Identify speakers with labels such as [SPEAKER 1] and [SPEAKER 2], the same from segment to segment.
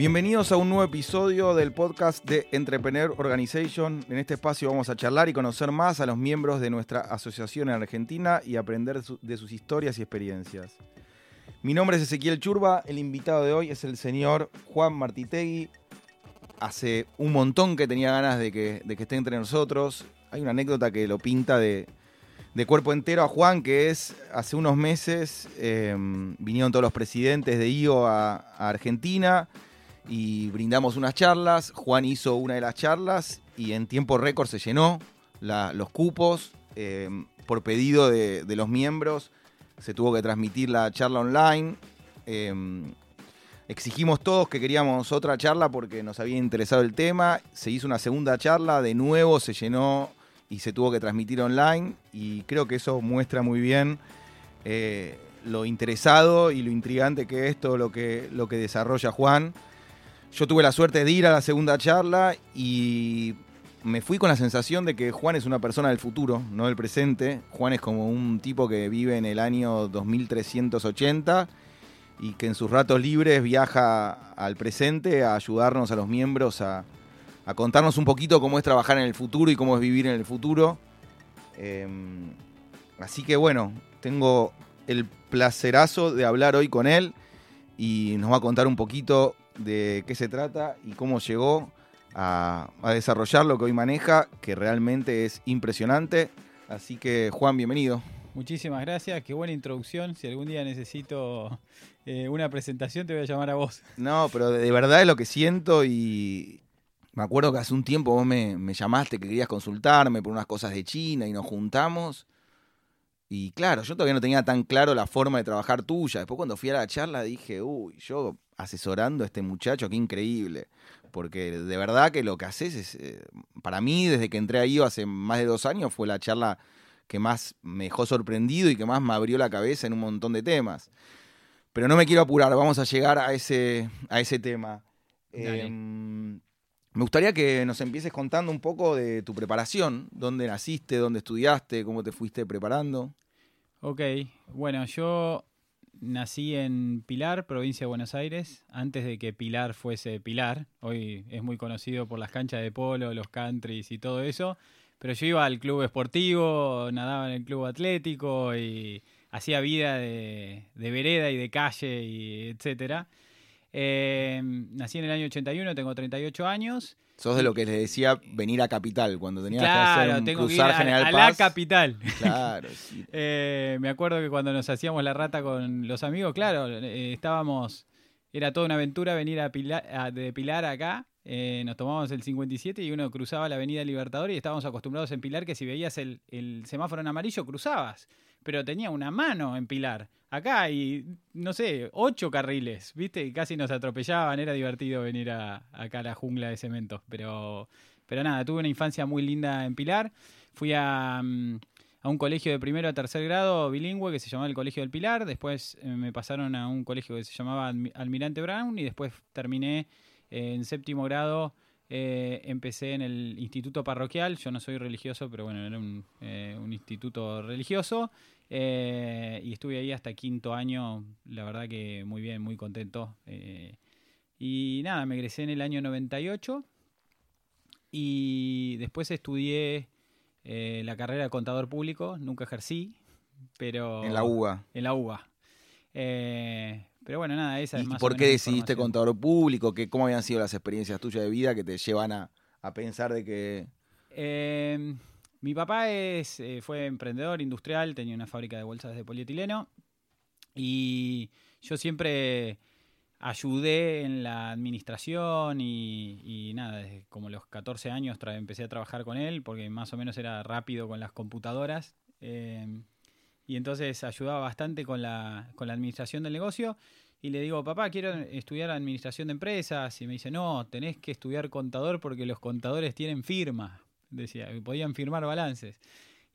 [SPEAKER 1] Bienvenidos a un nuevo episodio del podcast de Entrepreneur Organization. En este espacio vamos a charlar y conocer más a los miembros de nuestra asociación en Argentina y aprender de sus historias y experiencias. Mi nombre es Ezequiel Churba, el invitado de hoy es el señor Juan Martitegui. Hace un montón que tenía ganas de que, esté entre nosotros. Hay una anécdota que lo pinta de, cuerpo entero a Juan, que es hace unos meses em, vinieron todos los presidentes de IO a Argentina y brindamos unas charlas. Juan hizo una de las charlas y en tiempo récord se llenó los cupos em, por pedido de, los miembros. Se tuvo que transmitir la charla online. Em, exigimos todos que queríamos otra charla porque nos había interesado el tema. Se hizo una segunda charla, de nuevo se llenó y se tuvo que transmitir online. Y creo que eso muestra muy bien eh, lo interesado y lo intrigante que es todo lo que, lo que desarrolla Juan. Yo tuve la suerte de ir a la segunda charla y me fui con la sensación de que Juan es una persona del futuro, no del presente. Juan es como un tipo que vive en el año 2380 y que en sus ratos libres viaja al presente a ayudarnos a los miembros a, contarnos un poquito cómo es trabajar en el futuro y cómo es vivir en el futuro. Em, así que bueno, tengo el placerazo de hablar hoy con él y nos va a contar un poquito de qué se trata y cómo llegó a, desarrollar lo que hoy maneja, que realmente es impresionante. Así que Juan, bienvenido.
[SPEAKER 2] Muchísimas gracias, qué buena introducción. Si algún día necesito eh, una presentación, te voy a llamar a vos.
[SPEAKER 1] No, pero de, verdad es lo que siento y me acuerdo que hace un tiempo vos me, me llamaste que querías consultarme por unas cosas de China y nos juntamos. Y claro, yo todavía no tenía tan claro la forma de trabajar tuya. Después cuando fui a la charla dije, uy, yo asesorando a este muchacho, qué increíble. Porque de verdad que lo que haces es, eh, para mí, desde que entré ahí hace más de dos años, fue la charla que más me dejó sorprendido y que más me abrió la cabeza en un montón de temas. Pero no me quiero apurar, vamos a llegar a ese, a ese tema. Em, me gustaría que nos empieces contando un poco de tu preparación, dónde naciste, dónde estudiaste, cómo te fuiste preparando.
[SPEAKER 2] Ok, bueno, yo nací en Pilar, provincia de Buenos Aires, antes de que Pilar fuese Pilar. Hoy es muy conocido por las canchas de polo, los countries y todo eso. Pero yo iba al club esportivo, nadaba en el club atlético y hacía vida de, vereda y de calle y etcétera. Eh, nací en el año 81, tengo 38 años.
[SPEAKER 1] Sos de lo que les decía venir a Capital, cuando tenías que hacer un
[SPEAKER 2] tengo cruzar que ir a, la Capital. Claro, eh, me acuerdo que cuando nos hacíamos la rata con los amigos, claro, eh, estábamos, era toda una aventura venir a Pilar, de Pilar acá, eh, nos tomábamos el 57 y uno cruzaba la avenida Libertador y estábamos acostumbrados en Pilar que si veías el, el semáforo en amarillo cruzabas pero tenía una mano en Pilar. Acá hay, no sé, ocho carriles, ¿viste? Y casi nos atropellaban, era divertido venir a, acá a la jungla de cemento. Pero, pero nada, tuve una infancia muy linda en Pilar. Fui a, mm, a un colegio de primero a tercer grado bilingüe que se llamaba el Colegio del Pilar. Después eh, me pasaron a un colegio que se llamaba Almirante Brown y después terminé en séptimo grado eh, empecé en el instituto parroquial, yo no soy religioso, pero bueno, era un, eh, instituto religioso. Eh, y estuve ahí hasta quinto año, la verdad que muy bien, muy contento. y nada, me egresé en el año 98 y después estudié la carrera de contador público, nunca ejercí, pero...
[SPEAKER 1] En la UBA.
[SPEAKER 2] En la UBA. Pero bueno, nada, esa es
[SPEAKER 1] ¿Y por qué decidiste contador público? ¿Qué, ¿Cómo habían sido las experiencias tuyas de vida que te llevan a, pensar de que...?
[SPEAKER 2] Em, mi papá es, eh, fue emprendedor industrial, tenía una fábrica de bolsas de polietileno y yo siempre ayudé en la administración y, nada, desde como los 14 años empecé a trabajar con él porque más o menos era rápido con las computadoras. Em, y entonces ayudaba bastante con la, con la administración del negocio. Y le digo, papá, quiero estudiar administración de empresas. Y me dice, no, tenés que estudiar contador porque los contadores tienen firma. Decía, podían firmar balances.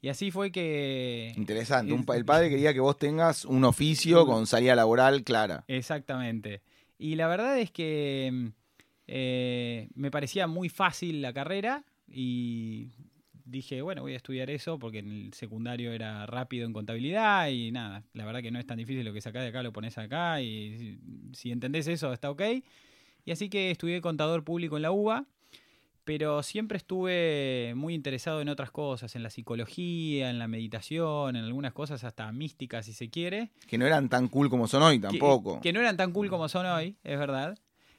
[SPEAKER 2] Y así fue que...
[SPEAKER 1] Interesante, el padre quería que vos tengas un oficio con salida laboral clara.
[SPEAKER 2] Exactamente. Y la verdad es que eh, me parecía muy fácil la carrera y dije, bueno, voy a estudiar eso porque en el secundario era rápido en contabilidad y nada, la verdad que no es tan difícil lo que sacás de acá, lo pones acá y si, entendés eso está ok. Y así que estudié contador público en la UBA, pero siempre estuve muy interesado en otras cosas, en la psicología, en la meditación, en algunas cosas hasta místicas si se quiere.
[SPEAKER 1] Que no eran tan cool como son hoy tampoco.
[SPEAKER 2] Que, no eran tan cool como son hoy, es verdad.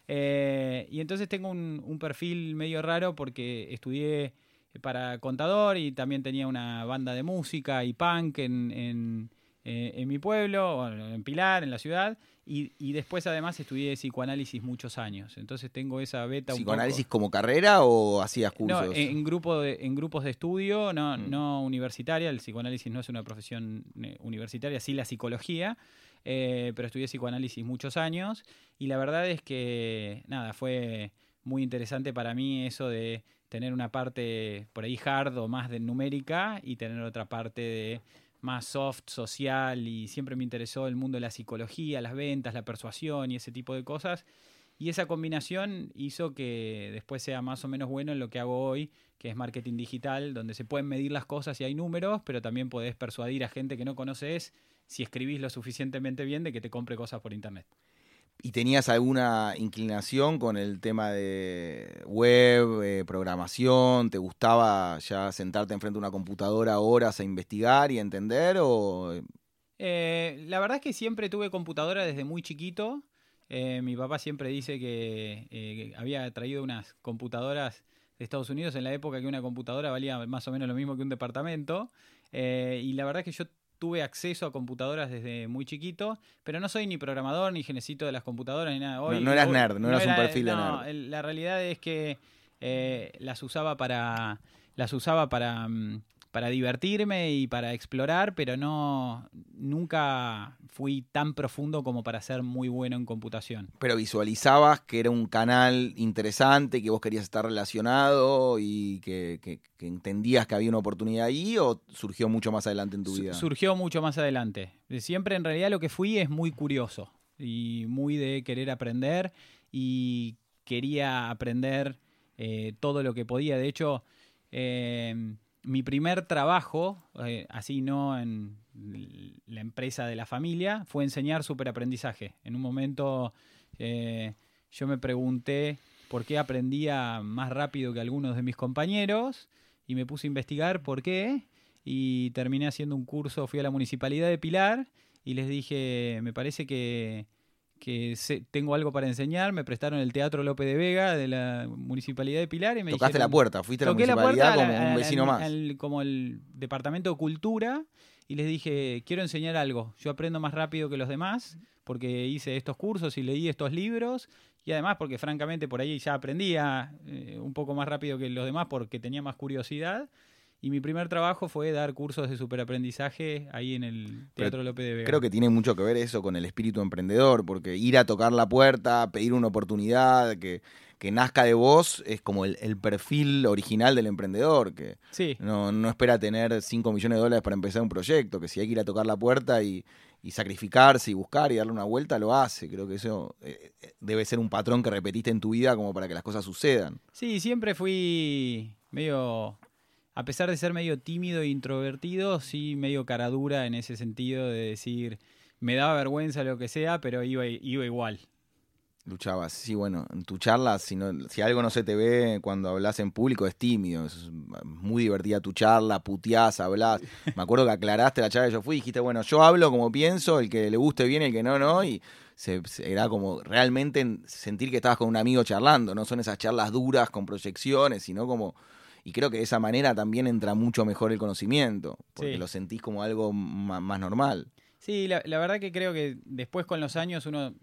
[SPEAKER 2] Eh, y entonces tengo un, perfil medio raro porque estudié para contador y también tenía una banda de música y punk en eh, en mi pueblo, en Pilar, en la ciudad, y, después además estudié psicoanálisis muchos años. Entonces tengo esa beta.
[SPEAKER 1] ¿Psicoanálisis como carrera o hacías cursos?
[SPEAKER 2] No, en, grupo de, en grupos de estudio, no, mm. no universitaria. El psicoanálisis no es una profesión eh, universitaria, sí la psicología. Eh, pero estudié psicoanálisis muchos años y la verdad es que, nada, fue muy interesante para mí eso de tener una parte por ahí hard o más de numérica y tener otra parte de más soft, social y siempre me interesó el mundo de la psicología, las ventas, la persuasión y ese tipo de cosas. Y esa combinación hizo que después sea más o menos bueno en lo que hago hoy, que es marketing digital, donde se pueden medir las cosas y hay números, pero también podés persuadir a gente que no conoces si escribís lo suficientemente bien de que te compre cosas por internet.
[SPEAKER 1] ¿Y tenías alguna inclinación con el tema de web, eh, programación? ¿Te gustaba ya sentarte enfrente de una computadora horas a investigar y entender? O...
[SPEAKER 2] Eh, la verdad es que siempre tuve computadora desde muy chiquito. Eh, mi papá siempre dice que había traído unas computadoras de Estados Unidos en la época que una computadora valía más o menos lo mismo que un departamento. y la verdad es que yo tuve acceso a computadoras desde muy chiquito, pero no soy ni programador ni genecito de las computadoras ni nada.
[SPEAKER 1] Hoy, no, eras nerd, no, eras un perfil de nerd.
[SPEAKER 2] La realidad es que eh, las usaba para las usaba para mm, para divertirme y para explorar, pero no nunca fui tan profundo como para ser muy bueno en computación.
[SPEAKER 1] Pero visualizabas que era un canal interesante, que vos querías estar relacionado y que, entendías que había una oportunidad ahí o surgió mucho más adelante en tu vida?
[SPEAKER 2] Surgió mucho más adelante. Siempre en realidad lo que fui es muy curioso y muy de querer aprender y quería aprender eh, todo lo que podía. De hecho, eh, mi primer trabajo, eh, así no en la empresa de la familia, fue enseñar superaprendizaje. En un momento eh, yo me pregunté por qué aprendía más rápido que algunos de mis compañeros y me puse a investigar por qué y terminé haciendo un curso, fui a la municipalidad de Pilar y les dije, me parece que que tengo algo para enseñar, me prestaron el Teatro López de Vega de la Municipalidad de Pilar y me
[SPEAKER 1] Tocaste la puerta, fuiste a la municipalidad como un vecino más.
[SPEAKER 2] como el Departamento de Cultura y les dije, quiero enseñar algo, yo aprendo más rápido que los demás porque hice estos cursos y leí estos libros y además porque francamente por ahí ya aprendía eh, un poco más rápido que los demás porque tenía más curiosidad y mi primer trabajo fue dar cursos de superaprendizaje ahí en el Teatro López de Vega.
[SPEAKER 1] Creo que tiene mucho que ver eso con el espíritu emprendedor, porque ir a tocar la puerta, pedir una oportunidad, que, que nazca de vos, es como el, perfil original del emprendedor, que no, no espera tener 5 millones de dólares para empezar un proyecto, que si hay que ir a tocar la puerta y, y sacrificarse y buscar y darle una vuelta, lo hace. Creo que eso eh, eh, debe ser un patrón que repetiste en tu vida como para que las cosas sucedan.
[SPEAKER 2] Sí, siempre fui medio a pesar de ser medio tímido e introvertido, sí medio caradura en ese sentido de decir, me daba vergüenza lo que sea, pero iba, igual.
[SPEAKER 1] Luchabas, sí, bueno, en tu charla, si, si algo no se te ve cuando hablas en público, es tímido, es muy divertida tu charla, puteás, hablas. Me acuerdo que aclaraste la charla que yo fui y dijiste, bueno, yo hablo como pienso, el que le guste bien, el que no, no, y se, era como realmente sentir que estabas con un amigo charlando, no son esas charlas duras con proyecciones, sino como y creo que de esa manera también entra mucho mejor el conocimiento, porque lo sentís como algo más normal.
[SPEAKER 2] Sí, la, verdad que creo que después con los años uno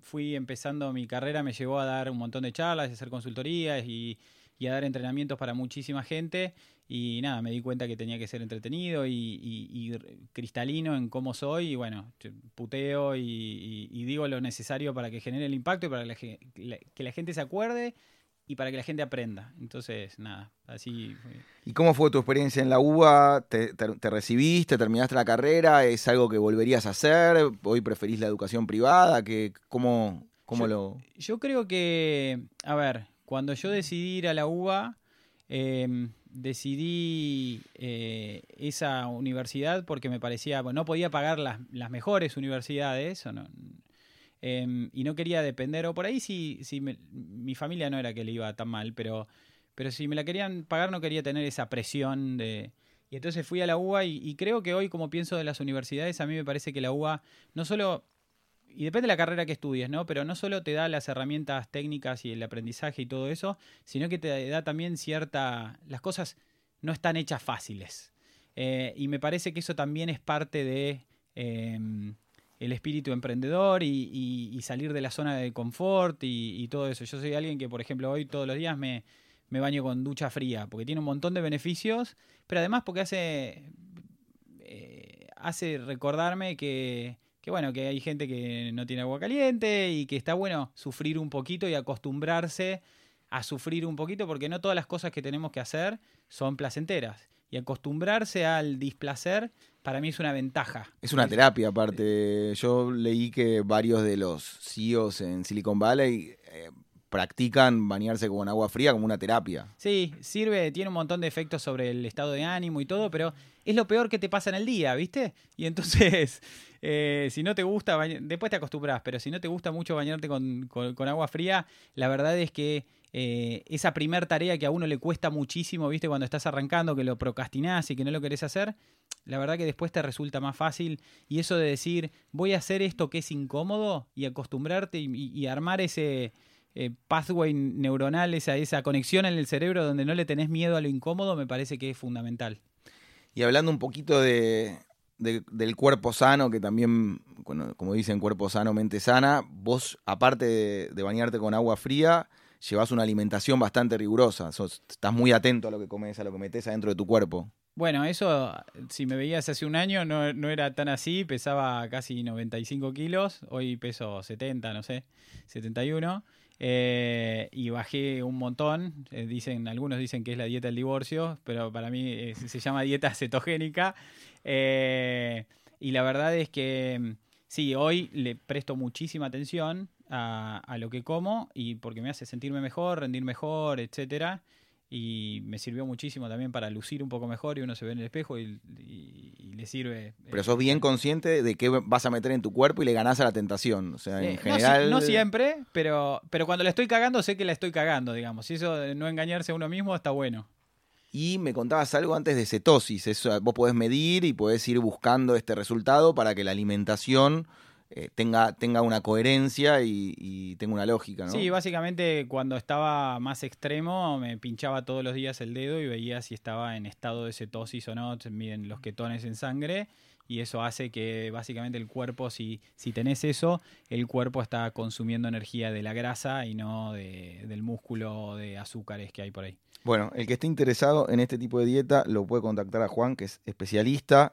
[SPEAKER 2] fui empezando mi carrera, me llevó a dar un montón de charlas, a hacer consultorías y, a dar entrenamientos para muchísima gente. Y nada, me di cuenta que tenía que ser entretenido y, cristalino en cómo soy. Y bueno, puteo y, digo lo necesario para que genere el impacto y para que la gente se acuerde y para que la gente aprenda. Entonces, nada, así.
[SPEAKER 1] ¿Y cómo fue tu experiencia en la UBA? ¿Te, recibiste? ¿Terminaste la carrera? ¿Es algo que volverías a hacer? ¿Hoy preferís la educación privada? ¿Qué, ¿Cómo, cómo lo.?
[SPEAKER 2] Yo creo que. A ver, cuando yo decidí ir a la UBA. Em, decidí eh, esa universidad porque me parecía, bueno, no podía pagar las, las mejores universidades, o no, Em, y no quería depender, o por ahí si, si mi familia no era que le iba tan mal, pero, pero si me la querían pagar no quería tener esa presión de... Y entonces fui a la UBA y, creo que hoy, como pienso de las universidades, a mí me parece que la UBA no solo y depende de la carrera que estudies, ¿no? Pero no solo te da las herramientas técnicas y el aprendizaje y todo eso, sino que te da también cierta... Las cosas no están hechas fáciles. Eh, y me parece que eso también es parte de em, el espíritu emprendedor y, salir de la zona de confort y, todo eso. Yo soy alguien que, por ejemplo, hoy todos los días me, baño con ducha fría, porque tiene un montón de beneficios, pero además porque hace, eh, hace recordarme que, que, bueno, que hay gente que no tiene agua caliente y que está bueno sufrir un poquito y acostumbrarse a sufrir un poquito, porque no todas las cosas que tenemos que hacer son placenteras. Y acostumbrarse al displacer para mí es una ventaja.
[SPEAKER 1] Es una terapia, aparte. Yo leí que varios de los CEOs en Silicon Valley eh, practican bañarse con agua fría como una terapia.
[SPEAKER 2] Sí, sirve, tiene un montón de efectos sobre el estado de ánimo y todo, pero es lo peor que te pasa en el día, ¿viste? Y entonces, eh, si no te gusta, después te acostumbras, pero si no te gusta mucho bañarte con, con agua fría, la verdad es que eh, esa primer tarea que a uno le cuesta muchísimo, viste, cuando estás arrancando, que lo procrastinás y que no lo querés hacer, la verdad que después te resulta más fácil. Y eso de decir, voy a hacer esto que es incómodo y acostumbrarte y, armar ese eh, pathway neuronal, esa, esa conexión en el cerebro donde no le tenés miedo a lo incómodo, me parece que es fundamental.
[SPEAKER 1] Y hablando un poquito de, del cuerpo sano, que también, como dicen, cuerpo sano, mente sana, vos, aparte de bañarte con agua fría, llevas una alimentación bastante rigurosa. estás muy atento a lo que comes, a lo que metes adentro de tu cuerpo.
[SPEAKER 2] Bueno, eso, si me veías hace un año, no, era tan así. Pesaba casi 95 kilos. Hoy peso 70, no sé, 71. Eh, y bajé un montón. Eh, dicen, algunos dicen que es la dieta del divorcio, pero para mí eh, se llama dieta cetogénica. y la verdad es que sí, hoy le presto muchísima atención a, lo que como y porque me hace sentirme mejor, rendir mejor, etcétera. Y me sirvió muchísimo también para lucir un poco mejor y uno se ve en el espejo y, le sirve. Eh,
[SPEAKER 1] pero sos bien consciente de qué vas a meter en tu cuerpo y le ganás a la tentación. O sea, en general.
[SPEAKER 2] No, siempre, pero, pero cuando la estoy cagando, sé que la estoy cagando, digamos. Y eso de no engañarse a uno mismo está bueno.
[SPEAKER 1] Y me contabas algo antes de cetosis. Eso, vos podés medir y podés ir buscando este resultado para que la alimentación eh, tenga, tenga una coherencia y, tenga una lógica, ¿no?
[SPEAKER 2] Sí, básicamente cuando estaba más extremo me pinchaba todos los días el dedo y veía si estaba en estado de cetosis o no, miden los ketones en sangre y eso hace que básicamente el cuerpo, si, si tenés eso, el cuerpo está consumiendo energía de la grasa y no de, del músculo o de azúcares que hay por ahí.
[SPEAKER 1] Bueno, el que esté interesado en este tipo de dieta lo puede contactar a Juan, que es especialista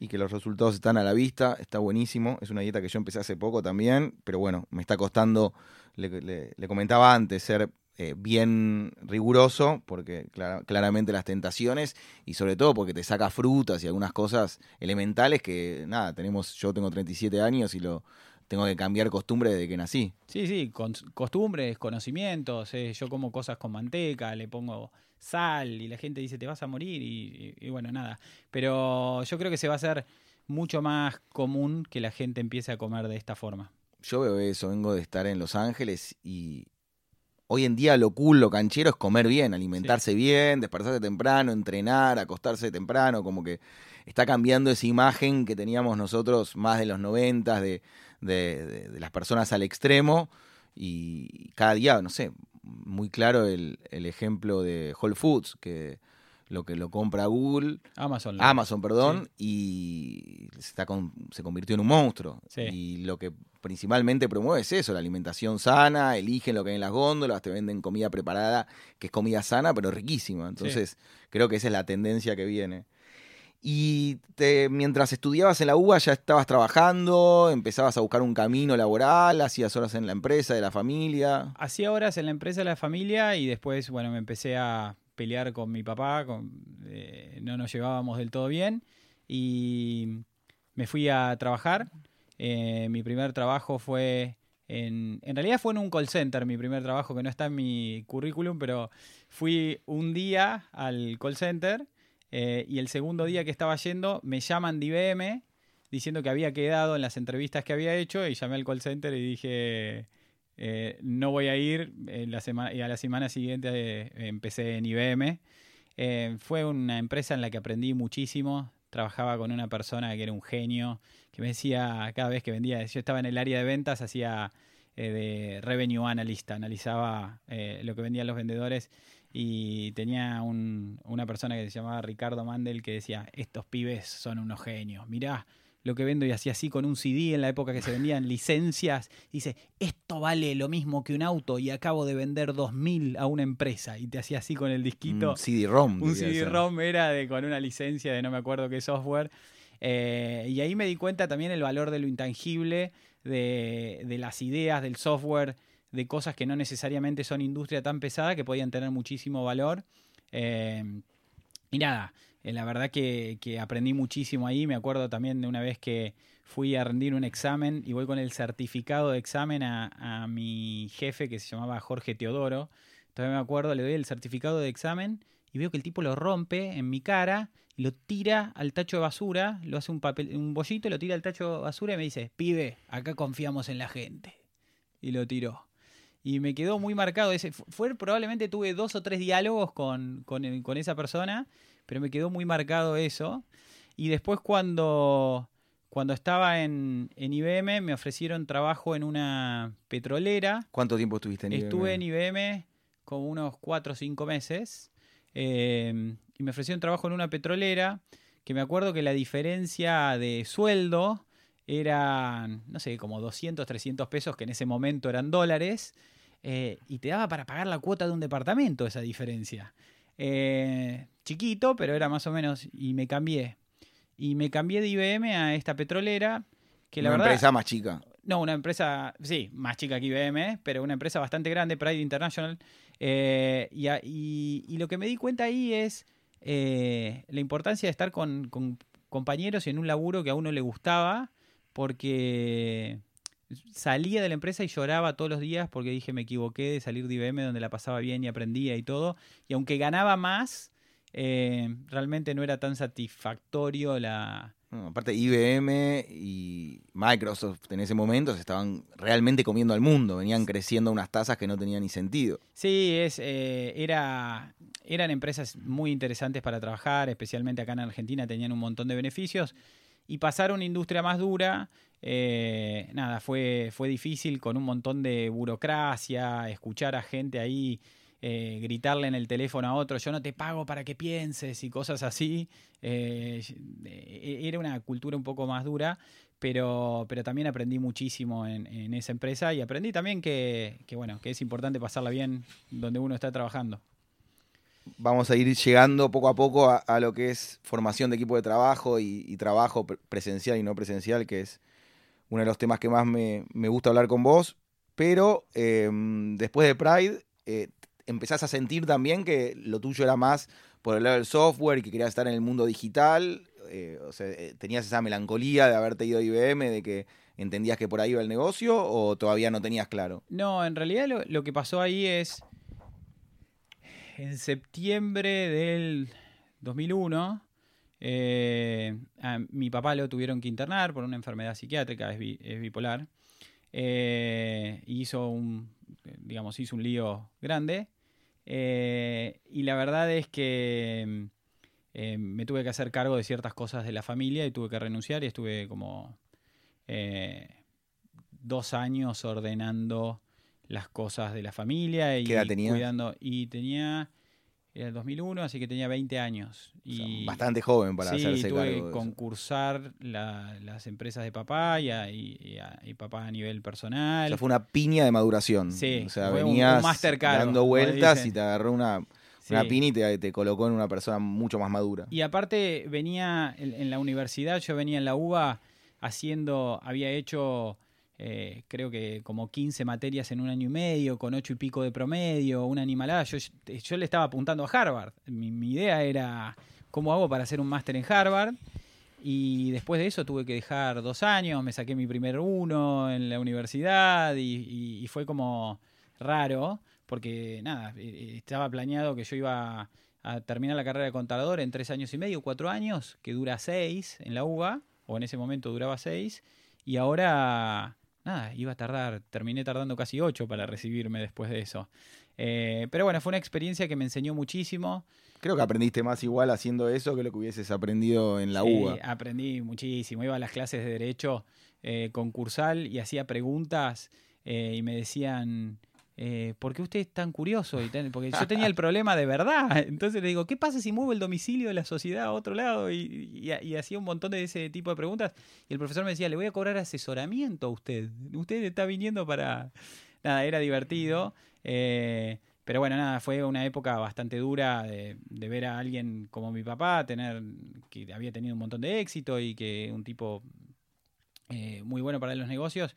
[SPEAKER 1] y que los resultados están a la vista, está buenísimo. Es una dieta que yo empecé hace poco también, pero bueno, me está costando, le, comentaba antes, ser eh, bien riguroso, porque claramente las tentaciones, y sobre todo porque te saca frutas y algunas cosas elementales que, nada, tenemos, yo tengo 37 años y lo tengo que cambiar costumbre desde que nací.
[SPEAKER 2] Sí, sí, costumbres, conocimientos, eh, yo como cosas con manteca, le pongo sal y la gente dice te vas a morir y, bueno, nada. Pero yo creo que se va a hacer mucho más común que la gente empiece a comer de esta forma.
[SPEAKER 1] Yo veo eso, vengo de estar en Los Ángeles y hoy en día lo cool, lo canchero es comer bien, alimentarse bien, despertarse temprano, entrenar, acostarse temprano, como que está cambiando esa imagen que teníamos nosotros más de los noventas de, de, de las personas al extremo y cada día, no sé, muy claro el, el, ejemplo de Whole Foods, que lo que lo compra Google,
[SPEAKER 2] Amazon,
[SPEAKER 1] Amazon perdón, y se, está se convirtió en un monstruo. Y lo que principalmente promueve es eso, la alimentación sana, eligen lo que hay en las góndolas, te venden comida preparada, que es comida sana, pero riquísima. Entonces, creo que esa es la tendencia que viene. Y mientras estudiabas en la UBA ya estabas trabajando, empezabas a buscar un camino laboral, hacías horas en la empresa de la familia.
[SPEAKER 2] Hacía horas en la empresa de la familia y después, bueno, me empecé a pelear con mi papá, con, eh, no nos llevábamos del todo bien y me fui a trabajar. Eh, mi primer trabajo fue en, en realidad fue en un call center, mi primer trabajo que no está en mi currículum, pero fui un día al call center eh, y el segundo día que estaba yendo, me llaman de IBM diciendo que había quedado en las entrevistas que había hecho y llamé al call center y dije, eh, no voy a ir, la semana, y a la semana siguiente eh, empecé en IBM. Eh, fue una empresa en la que aprendí muchísimo, trabajaba con una persona que era un genio, que me decía cada vez que vendía, yo estaba en el área de ventas, hacía de revenue analyst, analizaba lo que vendían los vendedores y tenía una persona que se llamaba Ricardo Mandel que decía, estos pibes son unos genios, mirá lo que vendo y hacía así con un CD en la época que se vendían licencias. Dice, esto vale lo mismo que un auto y acabo de vender 2000 a una empresa. Y te hacía así con el disquito.
[SPEAKER 1] Un CD-ROM.
[SPEAKER 2] Un CD-ROM era de, con una licencia de no me acuerdo qué software. Eh, y ahí me di cuenta también el valor de lo intangible, de, de las ideas, del software, de cosas que no necesariamente son industria tan pesada, que podían tener muchísimo valor. Eh, y nada, eh, la verdad que, aprendí muchísimo ahí. Me acuerdo también de una vez que fui a rendir un examen y voy con el certificado de examen a, mi jefe que se llamaba Jorge Teodoro. Todavía me acuerdo, le doy el certificado de examen y veo que el tipo lo rompe en mi cara y lo tira al tacho de basura, lo hace un papel, un bollito, lo tira al tacho de basura y me dice, pibe, acá confiamos en la gente. Y lo tiró. Y me quedó muy marcado. Ese, fue, probablemente tuve dos o tres diálogos con, con, con esa persona pero me quedó muy marcado eso. Y después cuando, cuando estaba en, en IBM me ofrecieron trabajo en una petrolera.
[SPEAKER 1] ¿Cuánto tiempo estuviste en IBM?
[SPEAKER 2] Estuve en IBM como unos cuatro o cinco meses. Eh, y me ofrecieron trabajo en una petrolera, que me acuerdo que la diferencia de sueldo era, no sé, como 200, 300 pesos, que en ese momento eran dólares, eh, y te daba para pagar la cuota de un departamento esa diferencia. Eh, chiquito, pero era más o menos, y me cambié. Y me cambié de IBM a esta petrolera, que la
[SPEAKER 1] una empresa más chica.
[SPEAKER 2] No, una empresa, sí, más chica que IBM, pero una empresa bastante grande, Pride International. Eh, y, lo que me di cuenta ahí es la importancia de estar con, con compañeros y en un laburo que a uno le gustaba, porque salía de la empresa y lloraba todos los días porque dije me equivoqué de salir de IBM donde la pasaba bien y aprendía y todo. Y aunque ganaba más, eh, realmente no era tan satisfactorio la...
[SPEAKER 1] aparte IBM y Microsoft en ese momento se estaban realmente comiendo al mundo, venían creciendo unas tasas que no tenían ni sentido.
[SPEAKER 2] Sí, es, eh, era, eran empresas muy interesantes para trabajar, especialmente acá en Argentina tenían un montón de beneficios y pasar a una industria más dura eh, nada, fue, fue difícil con un montón de burocracia, escuchar a gente ahí eh, gritarle en el teléfono a otro, yo no te pago para que pienses y cosas así. Eh, era una cultura un poco más dura, pero, pero también aprendí muchísimo en, esa empresa y aprendí también que, bueno, que es importante pasarla bien donde uno está trabajando.
[SPEAKER 1] Vamos a ir llegando poco a poco a, lo que es formación de equipo de trabajo y trabajo presencial y no presencial, que es uno de los temas que más me, gusta hablar con vos, pero em, después de Pride eh, empezás a sentir también que lo tuyo era más por el lado del software y que querías estar en el mundo digital, eh, o sea, eh, tenías esa melancolía de haberte ido a IBM, de que entendías que por ahí iba el negocio o todavía no tenías claro?
[SPEAKER 2] No, en realidad lo, lo que pasó ahí es, en septiembre del 2001, eh, mi papá lo tuvieron que internar por una enfermedad psiquiátrica, es, bipolar. Eh, hizo un, digamos, hizo un lío grande. Eh, y la verdad es que me tuve que hacer cargo de ciertas cosas de la familia y tuve que renunciar y estuve como dos años ordenando las cosas de la familia y cuidando. Y tenía era el 2001, así que tenía 20 años. Y,
[SPEAKER 1] bastante joven para
[SPEAKER 2] sí,
[SPEAKER 1] hacerse
[SPEAKER 2] tuve que concursar las empresas de papá y, y, papá a nivel personal. O
[SPEAKER 1] sea, fue una piña de maduración.
[SPEAKER 2] Sí,
[SPEAKER 1] o sea, venías dando vueltas y te agarró una, una piña y te, colocó en una persona mucho más madura.
[SPEAKER 2] Y aparte venía en, en la universidad, yo venía en la UBA haciendo, había hecho eh, creo que como 15 materias en un año y medio, con 8 y pico de promedio, una animalada. Yo, yo le estaba apuntando a Harvard. Mi, idea era, ¿cómo hago para hacer un máster en Harvard? Y después de eso tuve que dejar dos años, me saqué mi primer uno en la universidad y, fue como raro, porque nada, eh, eh, estaba planeado que yo iba a terminar la carrera de contador en tres años y medio, cuatro años, que dura seis en la UBA o en ese momento duraba seis, y ahora, nada, iba a tardar, terminé tardando casi ocho para recibirme después de eso. Eh, pero bueno, fue una experiencia que me enseñó muchísimo.
[SPEAKER 1] Creo que aprendiste más igual haciendo eso que lo que hubieses aprendido en la sí, UBA.
[SPEAKER 2] aprendí muchísimo. Iba a las clases de Derecho eh, concursal y hacía preguntas eh, y me decían, eh, ¿por qué usted es tan curioso? Y porque yo tenía el problema de verdad. Entonces le digo, ¿qué pasa si muevo el domicilio de la sociedad a otro lado? Y, hacía un montón de ese tipo de preguntas. Y el profesor me decía, le voy a cobrar asesoramiento a usted. Usted está viniendo para... Nada, era divertido. Eh, pero bueno, nada, fue una época bastante dura de, ver a alguien como mi papá, tener que había tenido un montón de éxito y que un tipo eh, muy bueno para los negocios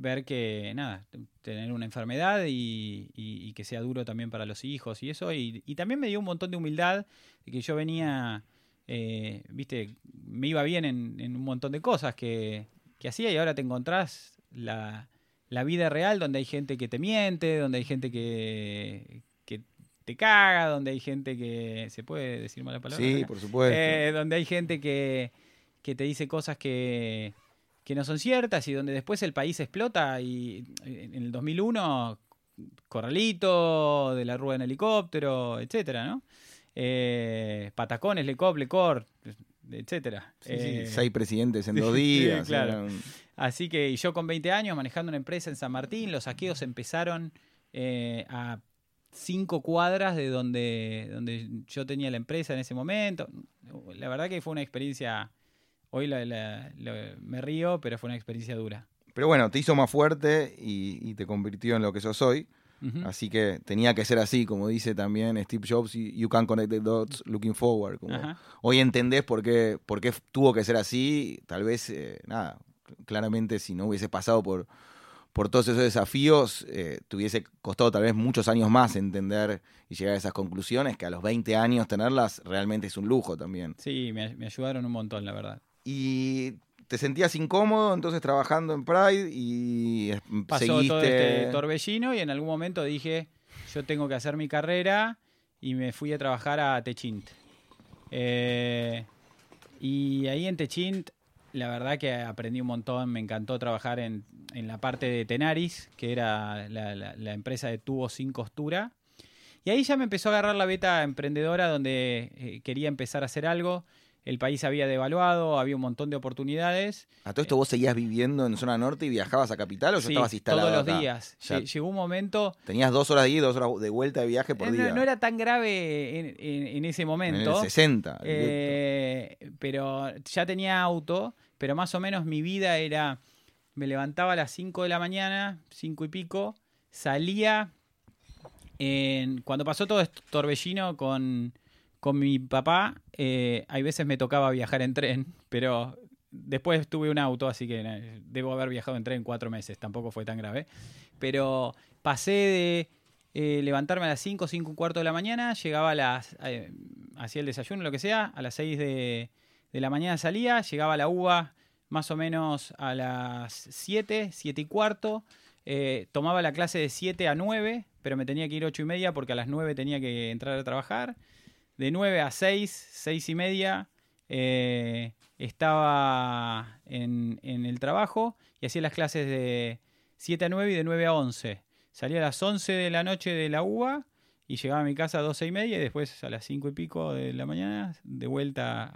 [SPEAKER 2] ver que, nada, tener una enfermedad y, que sea duro también para los hijos y eso. Y, también me dio un montón de humildad de que yo venía, eh, viste, me iba bien en, un montón de cosas que, hacía y ahora te encontrás la, vida real donde hay gente que te miente, donde hay gente que, que te caga, donde hay gente que... ¿Se puede decir mala palabra?
[SPEAKER 1] Sí, por supuesto.
[SPEAKER 2] Eh, donde hay gente que, que te dice cosas que que no son ciertas y donde después el país explota y en el 2001 Corralito, de la Rúa en helicóptero, etcétera, ¿no? Eh, Patacones, Lecop, Lecor, etcétera.
[SPEAKER 1] Eh, seis presidentes en dos días.
[SPEAKER 2] claro. Así que yo con 20 años manejando una empresa en San Martín, los saqueos empezaron eh, a cinco cuadras de donde, donde yo tenía la empresa en ese momento. La verdad que fue una experiencia Hoy me río, pero fue una experiencia dura.
[SPEAKER 1] Pero bueno, te hizo más fuerte y, te convirtió en lo que sos hoy. Así que tenía que ser así, como dice también Steve Jobs, you can connect the dots looking forward. hoy entendés por qué, por qué tuvo que ser así. Tal vez, eh, nada, claramente si no hubiese pasado por, por todos esos desafíos, eh, te hubiese costado tal vez muchos años más entender y llegar a esas conclusiones, que a los 20 años tenerlas realmente es un lujo también.
[SPEAKER 2] Sí, me ayudaron un montón, la verdad
[SPEAKER 1] y te sentías incómodo entonces trabajando en Pride y
[SPEAKER 2] pasó
[SPEAKER 1] seguiste...
[SPEAKER 2] todo este torbellino y en algún momento dije yo tengo que hacer mi carrera y me fui a trabajar a Techint. Eh, y ahí en Techint la verdad que aprendí un montón me encantó trabajar en, la parte de Tenaris que era la, empresa de tubos sin costura. Y ahí ya me empezó a agarrar la beta emprendedora donde eh, quería empezar a hacer algo el país había devaluado, había un montón de oportunidades.
[SPEAKER 1] ¿A todo esto vos seguías viviendo en zona norte y viajabas a capital o ya estabas instalado
[SPEAKER 2] todos los días. Llegó un momento...
[SPEAKER 1] Tenías dos horas de ida dos horas de vuelta de viaje por
[SPEAKER 2] no,
[SPEAKER 1] día.
[SPEAKER 2] No era tan grave en, ese momento.
[SPEAKER 1] En el 60.
[SPEAKER 2] Eh, pero ya tenía auto, pero más o menos mi vida era... Me levantaba a las 5 de la mañana, 5 y pico, salía... En, cuando pasó todo este torbellino con con mi papá, eh, hay veces me tocaba viajar en tren, pero después tuve un auto, así que eh, debo haber viajado en tren cuatro meses, tampoco fue tan grave. Pero pasé de eh, levantarme a las 5, 5 y cuarto de la mañana, llegaba a las, hacía el desayuno, lo que sea, a las 6 de, la mañana salía, llegaba a la UBA más o menos a las 7, 7 y cuarto, tomaba la clase de 7 a 9, pero me tenía que ir 8 y media porque a las 9 tenía que entrar a trabajar de 9 a 6, 6 y media, eh, estaba en, el trabajo y hacía las clases de 7 a 9 y de 9 a 11. Salía a las 11 de la noche de la UBA y llegaba a mi casa a 12 y media y después a las 5 y pico de la mañana de vuelta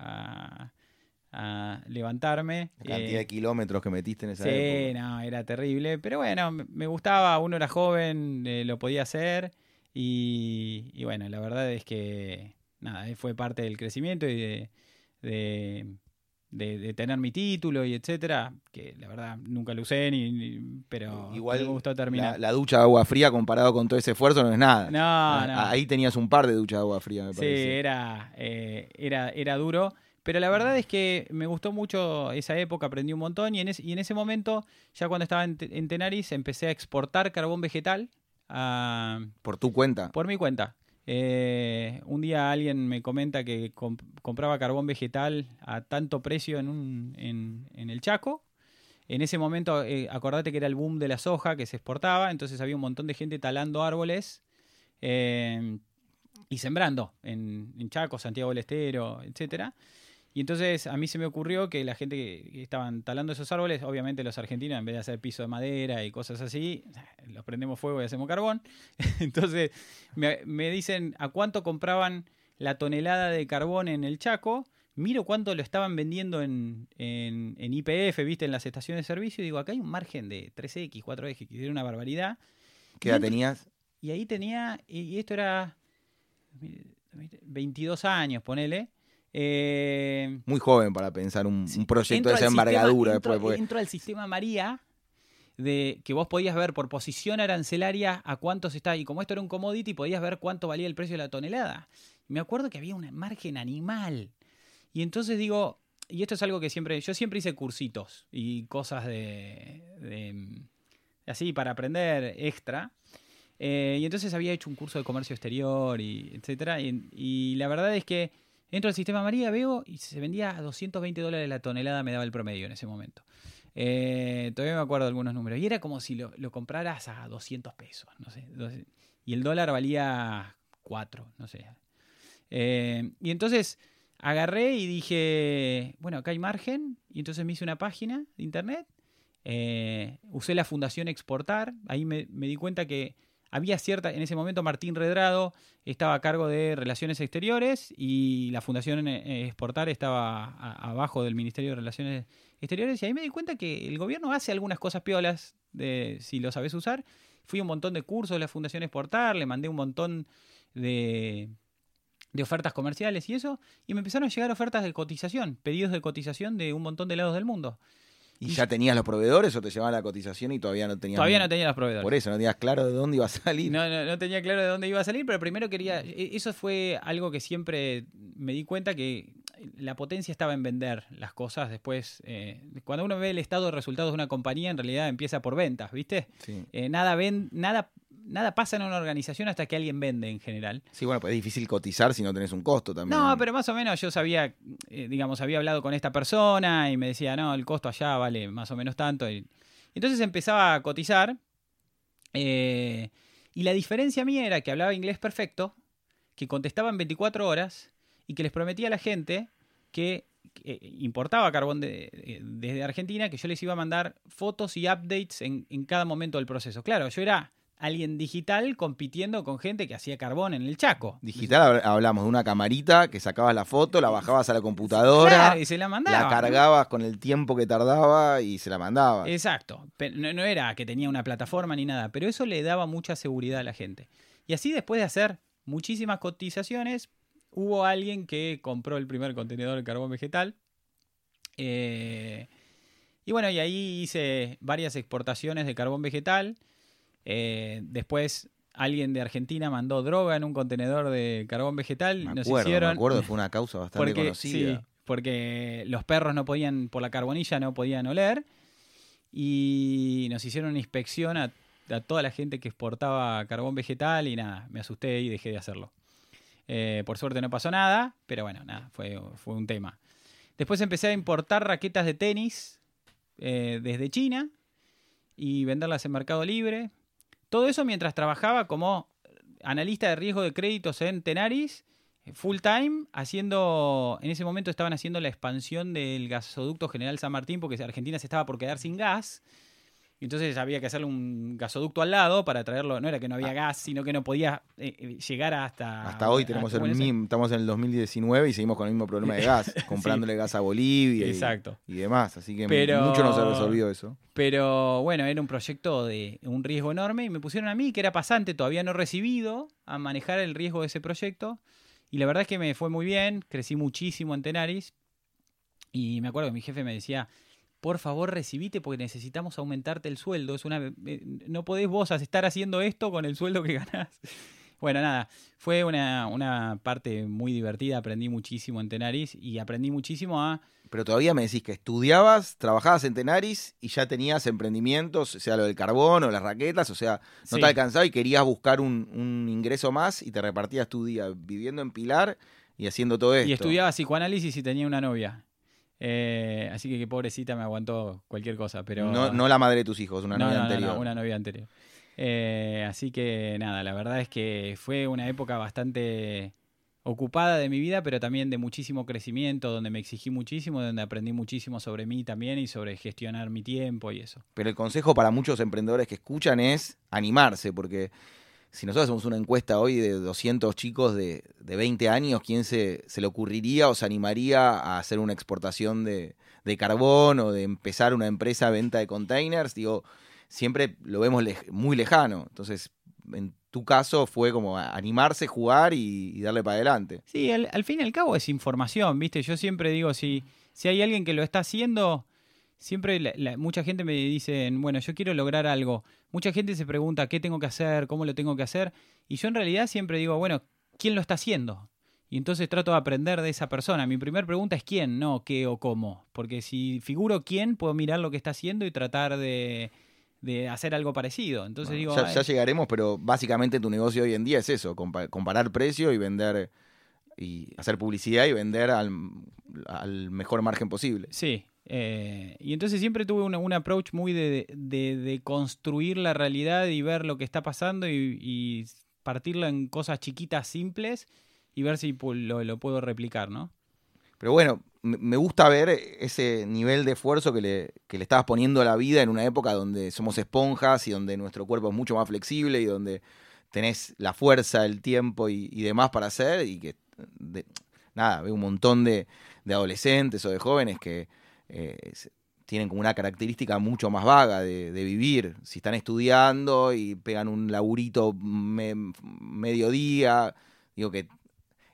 [SPEAKER 2] a, levantarme.
[SPEAKER 1] La cantidad de eh, kilómetros que metiste en esa
[SPEAKER 2] sí, no, era terrible. Pero bueno, me gustaba, uno era joven, eh, lo podía hacer. y, bueno, la verdad es que nada, fue parte del crecimiento y de, de, tener mi título y etcétera, que la verdad nunca lo usé, ni, pero
[SPEAKER 1] Igual
[SPEAKER 2] me gustó terminar.
[SPEAKER 1] La, ducha de agua fría comparado con todo ese esfuerzo no es nada.
[SPEAKER 2] No,
[SPEAKER 1] ah, no. Ahí tenías un par de duchas de agua fría, me parece.
[SPEAKER 2] Sí, era, eh, era, era duro. Pero la verdad es que me gustó mucho esa época, aprendí un montón y en, y en ese momento, ya cuando estaba en, en Tenaris, empecé a exportar carbón vegetal. A,
[SPEAKER 1] ¿Por tu cuenta?
[SPEAKER 2] Por mi cuenta. Eh, un día alguien me comenta que compraba carbón vegetal a tanto precio en, en, el Chaco. En ese momento, eh, acordate que era el boom de la soja que se exportaba, entonces había un montón de gente talando árboles eh, y sembrando en, Chaco, Santiago del Estero, etcétera. Y entonces a mí se me ocurrió que la gente que estaban talando esos árboles, obviamente los argentinos, en vez de hacer piso de madera y cosas así, los prendemos fuego y hacemos carbón. entonces me, dicen a cuánto compraban la tonelada de carbón en el Chaco. Miro cuánto lo estaban vendiendo en, en, en IPF, viste, en las estaciones de servicio, y digo, acá hay un margen de 3X, 4X, que era una barbaridad.
[SPEAKER 1] ¿Qué edad tenías?
[SPEAKER 2] Y ahí tenía, y esto era 22 años, ponele.
[SPEAKER 1] Eh, Muy joven para pensar un, proyecto de esa envergadura.
[SPEAKER 2] Entro, después, entro al sistema María, de que vos podías ver por posición arancelaria a cuántos está, y como esto era un commodity, podías ver cuánto valía el precio de la tonelada. Me acuerdo que había un margen animal. Y entonces digo, y esto es algo que siempre, yo siempre hice cursitos y cosas de, así para aprender extra. Eh, y entonces había hecho un curso de comercio exterior y etcétera. y la verdad es que Entro al sistema María, veo y se vendía a 220 dólares la tonelada, me daba el promedio en ese momento. Eh, todavía me acuerdo de algunos números. Y era como si lo, compraras a 200 pesos, no sé. y el dólar valía 4, no sé. Eh, y entonces agarré y dije, bueno, acá hay margen. Y entonces me hice una página de internet. Eh, usé la fundación Exportar. Ahí me di cuenta que había cierta, en ese momento Martín Redrado estaba a cargo de Relaciones Exteriores y la Fundación eh, Exportar estaba abajo del Ministerio de Relaciones Exteriores y ahí me di cuenta que el gobierno hace algunas cosas piolas de, si lo sabes usar. Fui a un montón de cursos de la Fundación Exportar, le mandé un montón de, de ofertas comerciales y eso, y me empezaron a llegar ofertas de cotización, pedidos de cotización de un montón de lados del mundo.
[SPEAKER 1] ¿Y, ya tenías los proveedores o te llevaban la cotización y todavía no tenías?
[SPEAKER 2] Todavía no tenía los proveedores.
[SPEAKER 1] Por eso, no tenías claro de dónde iba a salir.
[SPEAKER 2] No, no, no tenía claro de dónde iba a salir, pero primero quería. E, eso fue algo que siempre me di cuenta que la potencia estaba en vender las cosas. Después, eh, cuando uno ve el estado de resultados de una compañía, en realidad empieza por ventas, ¿viste? Eh, nada, ven, nada nada pasa en una organización hasta que alguien vende en general.
[SPEAKER 1] Sí, bueno, pues es difícil cotizar si no tenés un costo también.
[SPEAKER 2] No, pero más o menos yo sabía, eh, digamos, había hablado con esta persona y me decía, no, el costo allá vale más o menos tanto. Y, entonces empezaba a cotizar. Eh, y la diferencia mía era que hablaba inglés perfecto, que contestaba en 24 horas y que les prometía a la gente que importaba carbón desde Argentina, que yo les iba a mandar fotos y updates en, en, cada momento del proceso. Claro, yo era alguien digital compitiendo con gente que hacía carbón en el Chaco.
[SPEAKER 1] Digital hablamos de una camarita que sacabas la foto, la bajabas a la computadora
[SPEAKER 2] y se la mandaba.
[SPEAKER 1] La cargabas con el tiempo que tardaba y se la mandaba.
[SPEAKER 2] Exacto. no, no era que tenía una plataforma ni nada, pero eso le daba mucha seguridad a la gente. Y así después de hacer muchísimas cotizaciones, hubo alguien que compró el primer contenedor de carbón vegetal. Eh, y bueno, y ahí hice varias exportaciones de carbón vegetal. Eh, después alguien de Argentina mandó droga en un contenedor de carbón vegetal.
[SPEAKER 1] Me acuerdo, me acuerdo, fue una causa bastante conocida.
[SPEAKER 2] Sí, porque los perros no podían, por la carbonilla no podían oler. Y nos hicieron una inspección a, toda la gente que exportaba carbón vegetal y nada, me asusté y dejé de hacerlo. Eh, por suerte no pasó nada, pero bueno, nada, fue, fue un tema. Después empecé a importar raquetas de tenis eh, desde China y venderlas en Mercado Libre. Todo eso mientras trabajaba como analista de riesgo de créditos en Tenaris, full time, haciendo, en ese momento estaban haciendo la expansión del gasoducto General San Martín porque Argentina se estaba por quedar sin gas entonces había que hacerle un gasoducto al lado para traerlo. No era que no había ah. gas, sino que no podía eh, eh, llegar hasta.
[SPEAKER 1] Hasta hoy tenemos el mismo, estamos en el 2019 y seguimos con el mismo problema de gas, comprándole gas a Bolivia
[SPEAKER 2] Exacto.
[SPEAKER 1] Y, demás. Así que mucho no se resolvió eso.
[SPEAKER 2] Pero bueno, era un proyecto de un riesgo enorme y me pusieron a mí, que era pasante, todavía no recibido, a manejar el riesgo de ese proyecto. Y la verdad es que me fue muy bien, crecí muchísimo en Tenaris. Y me acuerdo que mi jefe me decía, por favor recibite porque necesitamos aumentarte el sueldo. Es una, eh, no podés vos estar haciendo esto con el sueldo que ganás. Bueno, nada, fue una, parte muy divertida, aprendí muchísimo en Tenaris y aprendí muchísimo a...
[SPEAKER 1] Pero todavía me decís que estudiabas, trabajabas en Tenaris y ya tenías emprendimientos, sea lo del carbón o las raquetas, o sea, no te alcanzaba y querías buscar un, un ingreso más y te repartías tu día viviendo en Pilar y haciendo todo esto.
[SPEAKER 2] Y estudiaba psicoanálisis y tenía una novia. Eh, así que, pobrecita me aguantó cualquier cosa. pero
[SPEAKER 1] No, la madre de tus hijos, una novia anterior.
[SPEAKER 2] una novia anterior. Eh, así que nada, la verdad es que fue una época bastante, ocupada de mi vida, pero también de muchísimo crecimiento, donde me exigí muchísimo, donde aprendí muchísimo sobre mí también y sobre gestionar mi tiempo y eso.
[SPEAKER 1] Pero el consejo para muchos emprendedores que escuchan es animarse, porque si nosotros hacemos una encuesta hoy de 200 chicos de, de 20 años, ¿quién se, se, le ocurriría o se animaría a hacer una exportación de, carbón o de empezar una empresa de venta de containers? Digo, siempre lo vemos muy lejano. Entonces, en tu caso fue como animarse, jugar y, darle para adelante.
[SPEAKER 2] Sí, al, fin y al cabo es información, ¿viste? Yo siempre digo, si, si hay alguien que lo está haciendo, siempre mucha gente me dice, bueno, yo quiero lograr algo. Mucha gente se pregunta qué tengo que hacer, cómo lo tengo que hacer. Y yo en realidad siempre digo, bueno, ¿quién lo está haciendo? Y entonces trato de aprender de esa persona. Mi primera pregunta es quién, no qué o cómo. Porque si figuro quién, puedo mirar lo que está haciendo y tratar de, de hacer algo parecido. Entonces digo,
[SPEAKER 1] ya, llegaremos, pero básicamente tu negocio hoy en día es eso, comparar precio y vender y hacer publicidad y vender al, mejor margen posible.
[SPEAKER 2] Sí, eh, y entonces siempre tuve un, approach muy de, de, construir la realidad y ver lo que está pasando y, y partirlo en cosas chiquitas, simples y ver si lo, lo puedo replicar, ¿no?
[SPEAKER 1] Pero bueno, me gusta ver ese nivel de esfuerzo que le, le estabas poniendo a la vida en una época donde somos esponjas y donde nuestro cuerpo es mucho más flexible y donde tenés la fuerza, el tiempo y, demás para hacer y que, nada, veo un montón de, adolescentes o de jóvenes que eh, tienen como una característica mucho más vaga de, vivir. Si están estudiando y pegan un laburito mediodía, digo que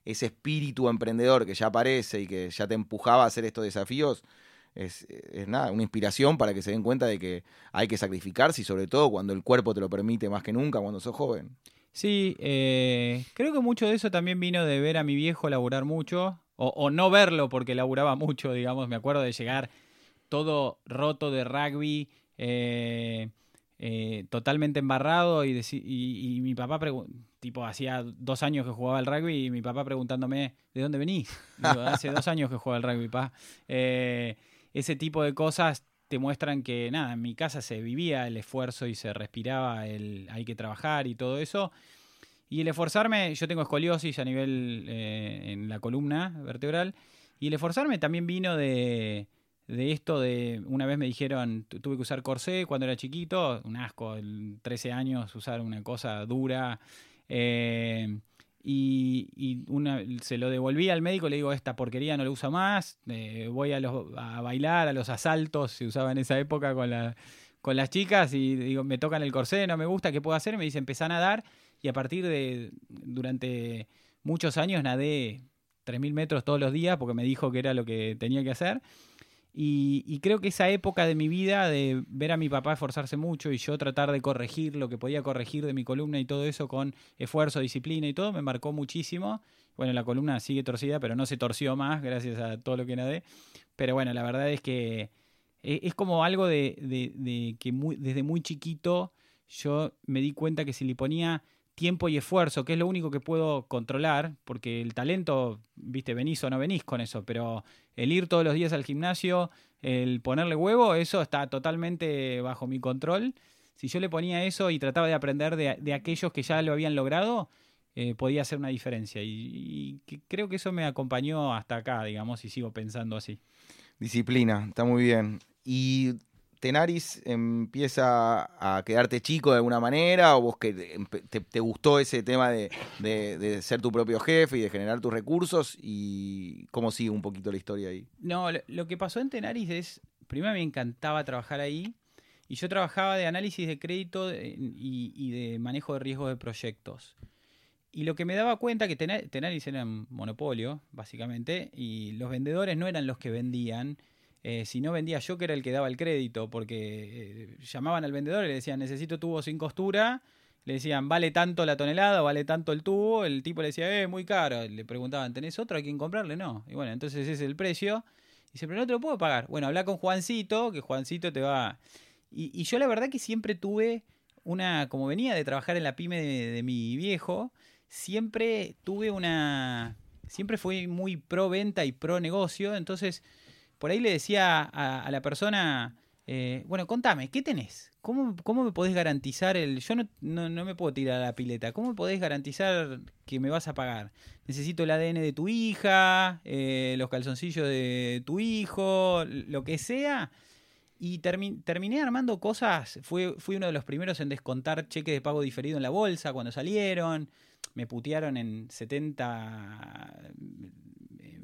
[SPEAKER 1] ese espíritu emprendedor que ya aparece y que ya te empujaba a hacer estos desafíos, es, una inspiración para que se den cuenta de que hay que sacrificarse y sobre todo cuando el cuerpo te lo permite más que nunca, cuando sos joven.
[SPEAKER 2] Sí, eh, creo que mucho de eso también vino de ver a mi viejo laburar mucho, o, no verlo porque laburaba mucho, digamos, me acuerdo de llegar todo roto de rugby, eh, eh, totalmente embarrado y, y, mi papá tipo hacía dos años que jugaba al rugby y mi papá preguntándome ¿de dónde venís? hace dos años que juega al rugby, pa. Eh, ese tipo de cosas te muestran que nada, en mi casa se vivía el esfuerzo y se respiraba el hay que trabajar y todo eso. Y el esforzarme, yo tengo escoliosis a nivel eh, en la columna vertebral, y el esforzarme también vino de, de esto de, una vez me dijeron, tuve que usar corsé cuando era chiquito, un asco, 13 años usar una cosa dura. Eh, y, se lo devolví al médico, le digo, esta porquería no lo usa más, eh, voy a, los, a bailar, a los asaltos, se usaba en esa época con, la, con las chicas, y digo, me tocan el corsé, no me gusta, ¿qué puedo hacer? Me dice, empezá a nadar, y a partir de, durante muchos años nadé 3.000 metros todos los días, porque me dijo que era lo que tenía que hacer. Y, creo que esa época de mi vida de ver a mi papá esforzarse mucho y yo tratar de corregir lo que podía corregir de mi columna y todo eso con esfuerzo, disciplina y todo, me marcó muchísimo. Bueno, la columna sigue torcida, pero no se torció más gracias a todo lo que nadé. Pero bueno, la verdad es que e, es como algo de, de, que desde muy chiquito yo me di cuenta que si le ponía tiempo y esfuerzo, que es lo único que puedo controlar, porque el talento, viste, venís o no venís con eso, pero el ir todos los días al gimnasio, el ponerle huevo, eso está totalmente bajo mi control. Si yo le ponía eso y trataba de aprender de, aquellos que ya lo habían logrado, eh, podía hacer una diferencia. Y, y, creo que eso me acompañó hasta acá, digamos, y sigo pensando así.
[SPEAKER 1] Disciplina, está muy bien. Y Tenaris empieza a quedarte chico de alguna manera o vos que te, gustó ese tema de, ser tu propio jefe y de generar tus recursos y cómo sigue un poquito la historia ahí?
[SPEAKER 2] No, lo, que pasó en Tenaris es, primero me encantaba trabajar ahí y yo trabajaba de análisis de crédito y, y de manejo de riesgos de proyectos. Y lo que me daba cuenta que Tenaris era un monopolio, básicamente, y los vendedores no eran los que vendían, eh, si no vendía yo que era el que daba el crédito, porque eh, llamaban al vendedor y le decían, necesito tubo sin costura, le decían, vale tanto la tonelada, vale tanto el tubo, el tipo le decía, eh, muy caro, le preguntaban, ¿tenés otro a quien comprarle? No, y bueno, entonces ese es el precio, y dice, pero no te lo puedo pagar, bueno, habla con Juancito, que Juancito te va... Y, yo la verdad que siempre tuve una, como venía de trabajar en la pyme de mi viejo, siempre tuve una, siempre fui muy pro venta y pro negocio, entonces por ahí le decía a, la persona, Eh, bueno, contame, ¿qué tenés? ¿Cómo, ¿Cómo, me podés garantizar el... Yo no, no, me puedo tirar a la pileta. ¿Cómo me podés garantizar que me vas a pagar? Necesito el ADN de tu hija, eh, los calzoncillos de tu hijo, lo que sea. Y terminé armando cosas. Fui uno de los primeros en descontar cheques de pago diferido en la bolsa cuando salieron. Me putearon en 70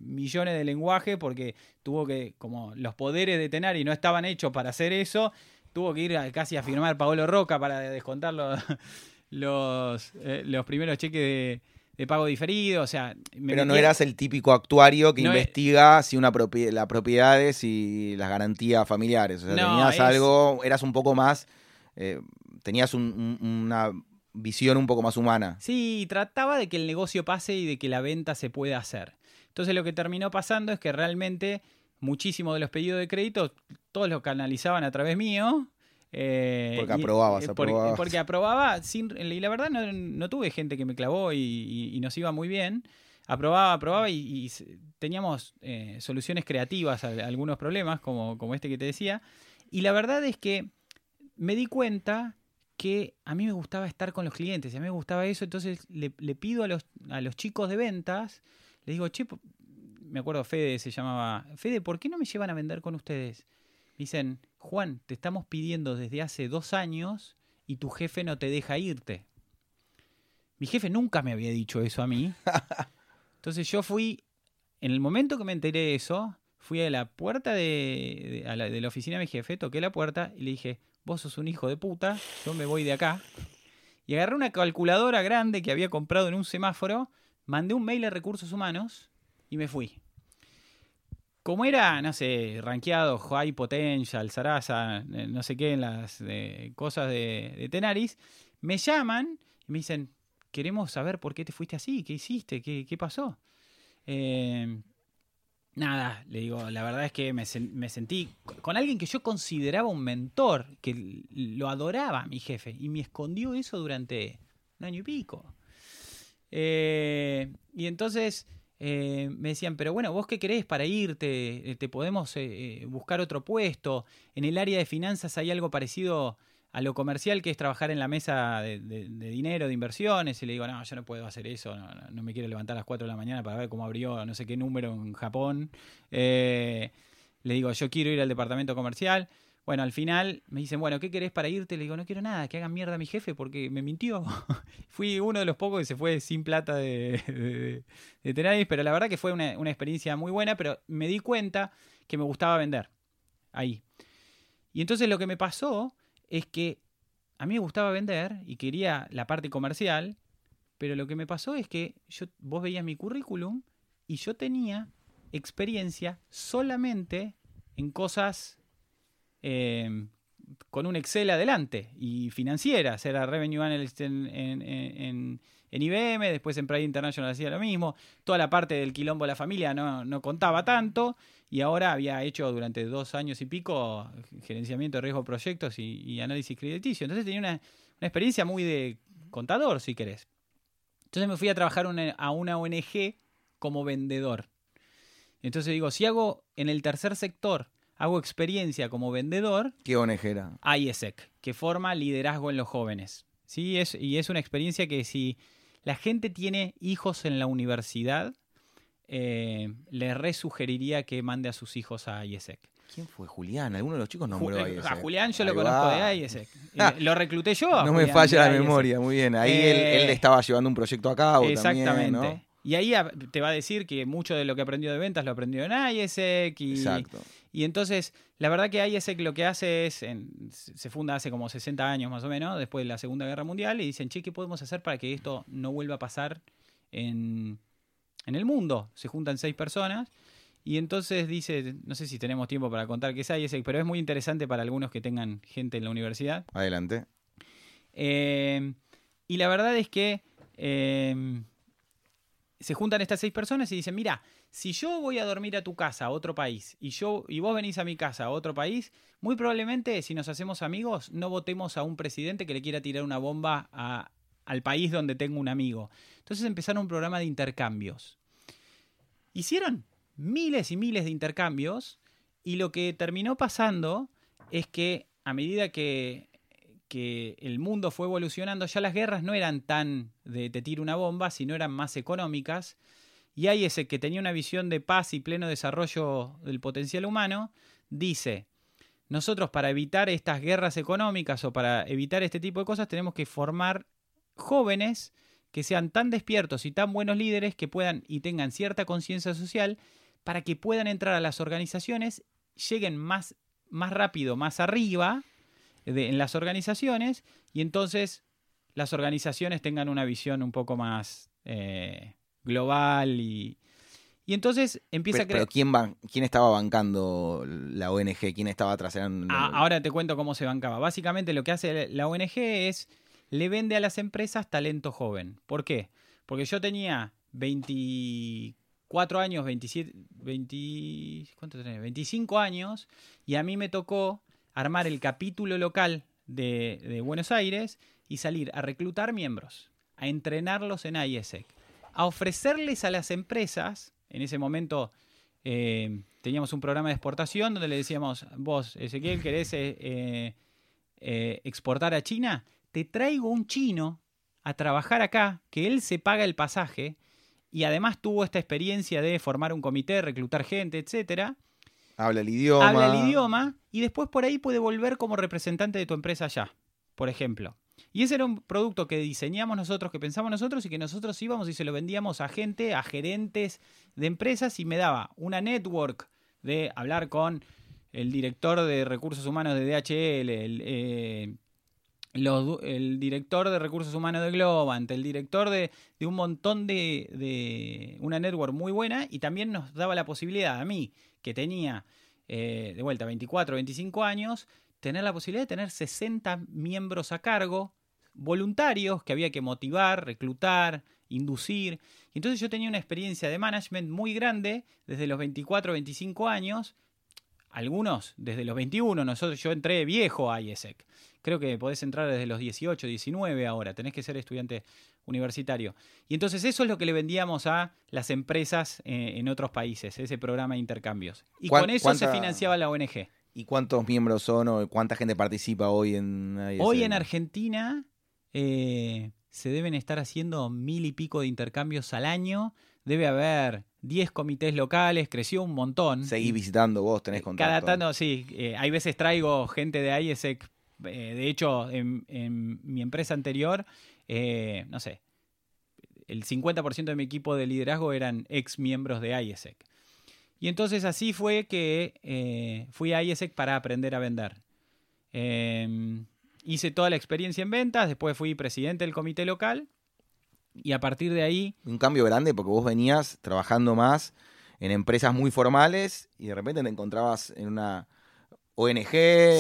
[SPEAKER 2] millones de lenguaje porque tuvo que, como los poderes de Tenari no estaban hechos para hacer eso, tuvo que ir casi a firmar Paolo Roca para descontar los, los, eh, los primeros cheques de, pago diferido. O sea,
[SPEAKER 1] Pero no eras el típico actuario que investiga si una las propiedades y las garantías familiares. O sea, tenías algo, eras un poco más. Eh, tenías una visión un poco más humana.
[SPEAKER 2] Sí, trataba de que el negocio pase y de que la venta se pueda hacer. Entonces lo que terminó pasando es que realmente muchísimos de los pedidos de crédito, todos los canalizaban a través mío.
[SPEAKER 1] Eh, porque aprobabas,
[SPEAKER 2] eh, porque, aprobaba, sin, y la verdad no, tuve gente que me clavó y, nos iba muy bien. Aprobaba, aprobaba y, teníamos eh, soluciones creativas a, algunos problemas, como, como este que te decía. Y la verdad es que me di cuenta que a mí me gustaba estar con los clientes, y a mí me gustaba eso, entonces le, le pido a los, a los chicos de ventas le digo, che, me acuerdo Fede se llamaba, Fede, ¿por qué no me llevan a vender con ustedes? Dicen, Juan, te estamos pidiendo desde hace dos años y tu jefe no te deja irte. Mi jefe nunca me había dicho eso a mí. Entonces yo fui, en el momento que me enteré de eso, fui a la puerta de, la, de la oficina de mi jefe, toqué la puerta y le dije, vos sos un hijo de puta, yo me voy de acá. Y agarré una calculadora grande que había comprado en un semáforo mandé un mail a recursos humanos y me fui. Como era, no sé, rankeado High Potential, Sarasa, eh, no sé qué, en las eh, cosas de, Tenaris, me llaman y me dicen, queremos saber por qué te fuiste así, qué hiciste, qué, pasó. Em, nada, le digo, la verdad es que me, me, sentí con alguien que yo consideraba un mentor, que lo adoraba mi jefe, y me escondió eso durante un año y pico. Eh, y entonces eh, me decían, pero bueno, vos qué querés para irte, eh, te podemos buscar otro puesto. En el área de finanzas hay algo parecido a lo comercial, que es trabajar en la mesa de, dinero, de inversiones. Y le digo, no, yo no puedo hacer eso, no, me quiero levantar a las 4 de la mañana para ver cómo abrió no sé qué número en Japón. le digo, yo quiero ir al departamento comercial. Bueno, al final me dicen, bueno, ¿qué querés para irte? Le digo, no quiero nada, que hagan mierda a mi jefe porque me mintió. Fui uno de los pocos que se fue sin plata de, de, pero la verdad que fue una, experiencia muy buena, pero me di cuenta que me gustaba vender ahí. Y entonces lo que me pasó es que a mí me gustaba vender y quería la parte comercial, pero lo que me pasó es que yo, vos veías mi currículum y yo tenía experiencia solamente en cosas Em, con un Excel adelante y financiera, era Revenue Analyst en, en, IBM, después en Pride International hacía lo mismo, toda la parte del quilombo de la familia no, contaba tanto y ahora había hecho durante dos años y pico gerenciamiento de riesgo de proyectos y, análisis crediticio, entonces tenía una, experiencia muy de contador, si querés. Entonces me fui a trabajar a una ONG como vendedor. Entonces digo, si hago en el tercer sector hago experiencia como vendedor.
[SPEAKER 1] ¿Qué ONG era?
[SPEAKER 2] IESEC, que forma liderazgo en los jóvenes. ¿sí? Es, y es una experiencia que si la gente tiene hijos en la universidad, eh, le resugeriría que mande a sus hijos a IESEC.
[SPEAKER 1] ¿Quién fue? Julián. Alguno de los chicos nombró a
[SPEAKER 2] IESEC. A Julián yo lo conozco de IESEC. lo recluté yo.
[SPEAKER 1] no me falla la memoria, muy bien. Ahí él, él, eh, estaba llevando un proyecto a cabo. Exactamente.
[SPEAKER 2] Y ahí te va a decir que mucho de lo que aprendió de ventas lo aprendió en IESEC. Y, Exacto. Y entonces, la verdad que IESEC lo que hace es, se funda hace como 60 años más o menos, después de la Segunda Guerra Mundial, y dicen, che, ¿qué podemos hacer para que esto no vuelva a pasar en, en el mundo? Se juntan seis personas. Y entonces dice, no sé si tenemos tiempo para contar qué es IESEC, pero es muy interesante para algunos que tengan gente en la universidad.
[SPEAKER 1] Adelante.
[SPEAKER 2] Eh, y la verdad es que eh, se juntan estas seis personas y dicen, mira, si yo voy a dormir a tu casa, a otro país, y, yo, y vos venís a mi casa, a otro país, muy probablemente si nos hacemos amigos, no votemos a un presidente que le quiera tirar una bomba al país donde tengo un amigo. Entonces empezaron un programa de intercambios. Hicieron miles y miles de intercambios y lo que terminó pasando es que a medida que, que el mundo fue evolucionando, ya las guerras no eran tan de te tiro una bomba, sino eran más económicas. Y hay ese que tenía una visión de paz y pleno desarrollo del potencial humano, dice, nosotros para evitar estas guerras económicas o para evitar este tipo de cosas tenemos que formar jóvenes que sean tan despiertos y tan buenos líderes que puedan y tengan cierta conciencia social para que puedan entrar a las organizaciones, lleguen más, más rápido, más arriba en las organizaciones y entonces las organizaciones tengan una visión un poco más eh, global y, y entonces empieza
[SPEAKER 1] a creer. Pero ¿quién, ¿quién estaba bancando la ONG? ¿Quién estaba atrás?
[SPEAKER 2] Ah, ahora te cuento cómo se bancaba. Básicamente lo que hace la ONG es le vende a las empresas talento joven. ¿Por qué? Porque yo tenía 24 años, 27, 20, ¿cuánto tenés? 25 años y a mí me tocó armar el capítulo local de, de Buenos Aires y salir a reclutar miembros, a entrenarlos en IESEC, a ofrecerles a las empresas en ese momento eh, teníamos un programa de exportación donde le decíamos, vos, Ezequiel, ¿querés eh, eh, exportar a China? Te traigo un chino a trabajar acá, que él se paga el pasaje y además tuvo esta experiencia de formar un comité, reclutar gente, etcétera.
[SPEAKER 1] Habla el idioma.
[SPEAKER 2] Habla el idioma y después por ahí puede volver como representante de tu empresa allá, por ejemplo. Y ese era un producto que diseñamos nosotros, que pensamos nosotros y que nosotros íbamos y se lo vendíamos a gente, a gerentes de empresas y me daba una network de hablar con el director de recursos humanos de DHL, el, eh, el director de recursos humanos de Globant, el director de, un montón de, de, una network muy buena y también nos daba la posibilidad a mí, que tenía eh, de vuelta 24, 25 años, tener la posibilidad de tener 60 miembros a cargo, voluntarios que había que motivar, reclutar, inducir. Y entonces yo tenía una experiencia de management muy grande desde los 24, 25 años, algunos desde los 21, nosotros yo entré viejo a IESEC. Creo que podés entrar desde los 18, 19 ahora, tenés que ser estudiante universitario. Y entonces eso es lo que le vendíamos a las empresas eh, en otros países, ese programa de intercambios. Y con eso se financiaba la ONG.
[SPEAKER 1] ¿Y cuántos miembros son o cuánta gente participa hoy en
[SPEAKER 2] Hoy en Argentina eh, se deben estar haciendo mil y pico de intercambios al año. Debe haber 10 comités locales, creció un montón.
[SPEAKER 1] Seguís visitando vos, tenés contacto.
[SPEAKER 2] Cada tanto, sí. Eh, hay veces traigo gente de IESEC. Eh, de hecho, en, mi empresa anterior, no sé, el 50% de mi equipo de liderazgo eran ex miembros de IESEC. Y entonces así fue que eh, fui a IESEC para aprender a vender. Em, hice toda la experiencia en ventas, después fui presidente del comité local y a partir de ahí...
[SPEAKER 1] Un cambio grande porque vos venías trabajando más en empresas muy formales y de repente te encontrabas en una ONG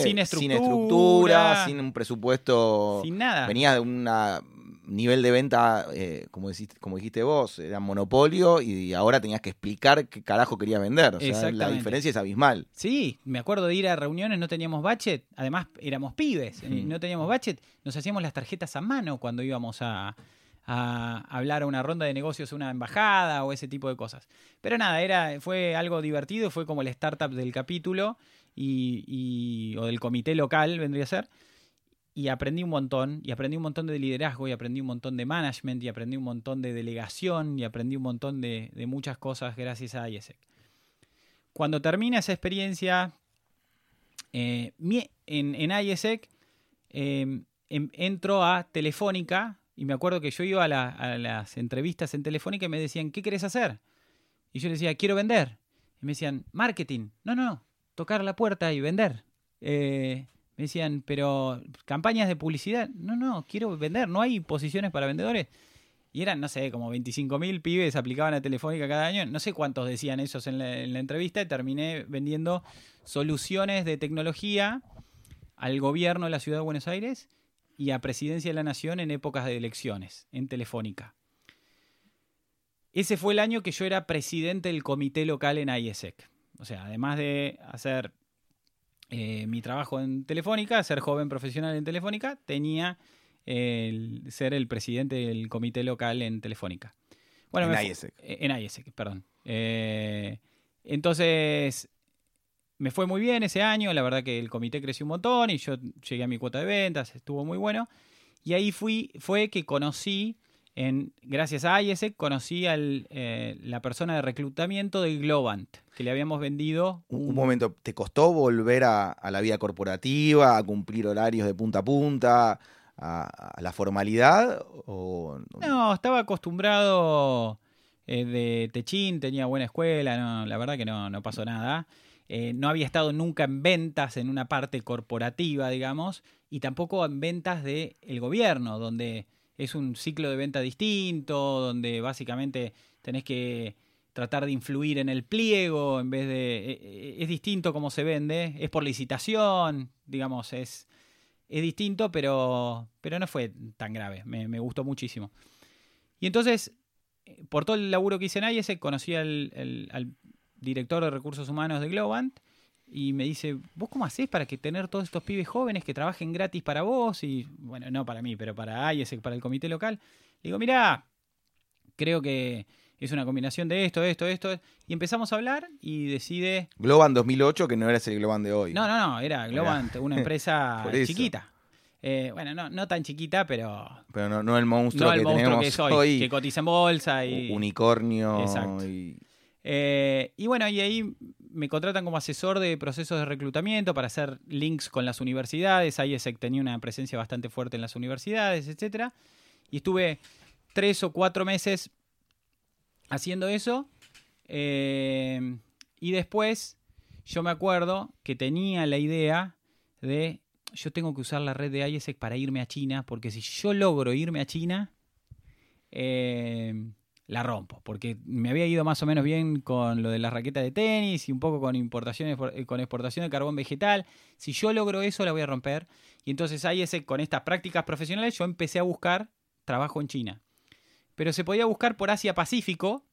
[SPEAKER 2] sin estructura,
[SPEAKER 1] sin, estructura, sin un presupuesto.
[SPEAKER 2] Sin nada.
[SPEAKER 1] Venías de una nivel de venta, eh, como, dijiste, como dijiste vos, era monopolio y ahora tenías que explicar qué carajo quería vender. O sea, la diferencia es abismal.
[SPEAKER 2] Sí, me acuerdo de ir a reuniones, no teníamos budget, además éramos pibes, eh, no teníamos budget, nos hacíamos las tarjetas a mano cuando íbamos a, hablar a una ronda de negocios, una embajada o ese tipo de cosas. Pero nada, era, fue algo divertido, fue como el startup del capítulo y, o del comité local, vendría a ser y aprendí un montón, y aprendí un montón de liderazgo, y aprendí un montón de management, y aprendí un montón de delegación, y aprendí un montón de, muchas cosas gracias a IESEC. Cuando termina esa experiencia eh, en, en IESEC, em, em, entro a Telefónica, y me acuerdo que yo iba a, las entrevistas en Telefónica y me decían, ¿qué querés hacer? Y yo decía, quiero vender. Y me decían, marketing. No, no, tocar la puerta y vender. Eh, me decían, pero campañas de publicidad. No, no, quiero vender, no hay posiciones para vendedores. Y eran, no sé, como 25.000 pibes aplicaban a Telefónica cada año. No sé cuántos decían esos en la, entrevista. Y terminé vendiendo soluciones de tecnología al gobierno de la ciudad de Buenos Aires y a Presidencia de la Nación en épocas de elecciones, en Telefónica. Ese fue el año que yo era presidente del comité local en IESEC. O sea, además de hacer eh, mi trabajo en Telefónica, ser joven profesional en Telefónica, tenía el ser el presidente del comité local en Telefónica.
[SPEAKER 1] Bueno, en IESEC.
[SPEAKER 2] En IESEC, perdón. Eh, entonces, me fue muy bien ese año, la verdad que el comité creció un montón y yo llegué a mi cuota de ventas, estuvo muy bueno. Y ahí fui, fue que conocí, en, gracias a IESEC, conocí a eh, la persona de reclutamiento de Globant, que le habíamos vendido.
[SPEAKER 1] Un, momento, ¿te costó volver a, la vida corporativa, a cumplir horarios de punta a punta, a, la formalidad? O...
[SPEAKER 2] No, estaba acostumbrado eh, de Techín, tenía buena escuela, no, la verdad que no, no pasó nada. Eh, no había estado nunca en ventas en una parte corporativa, digamos, y tampoco en ventas del el gobierno, donde es un ciclo de venta distinto, donde básicamente tenés que tratar de influir en el pliego en vez de... Eh, eh, es distinto cómo se vende, es por licitación, digamos, es, es distinto, pero, pero no fue tan grave, me, gustó muchísimo. Y entonces, por todo el laburo que hice en IES, conocí al, al director de recursos humanos de Globant, y me dice, ¿vos cómo haces para que tener todos estos pibes jóvenes que trabajen gratis para vos? Y bueno, no para mí, pero para IES, para el comité local. Le digo, mirá, creo que es una combinación de esto, esto, esto. Y empezamos a hablar y decide...
[SPEAKER 1] Globant 2008, que no era el Globant de hoy.
[SPEAKER 2] No, no, no, era Globant, una empresa chiquita. Eh, bueno, no, no tan chiquita, pero.
[SPEAKER 1] Pero no, no el monstruo, que, tenemos que hoy,
[SPEAKER 2] Que cotiza en bolsa y.
[SPEAKER 1] Unicornio.
[SPEAKER 2] Exacto. Y... Eh, y bueno, y ahí me contratan como asesor de procesos de reclutamiento para hacer links con las universidades. IESEC tenía una presencia bastante fuerte en las universidades, etc. Y estuve tres o cuatro meses haciendo eso. Eh, y después yo me acuerdo que tenía la idea de yo tengo que usar la red de IESEC para irme a China, porque si yo logro irme a China, eh, la rompo, porque me había ido más o menos bien con lo de las raquetas de tenis y un poco con importaciones, eh, con exportación de carbón vegetal. Si yo logro eso, la voy a romper. Y entonces ahí ese, con estas prácticas profesionales yo empecé a buscar trabajo en China. Pero se podía buscar por Asia Pacífico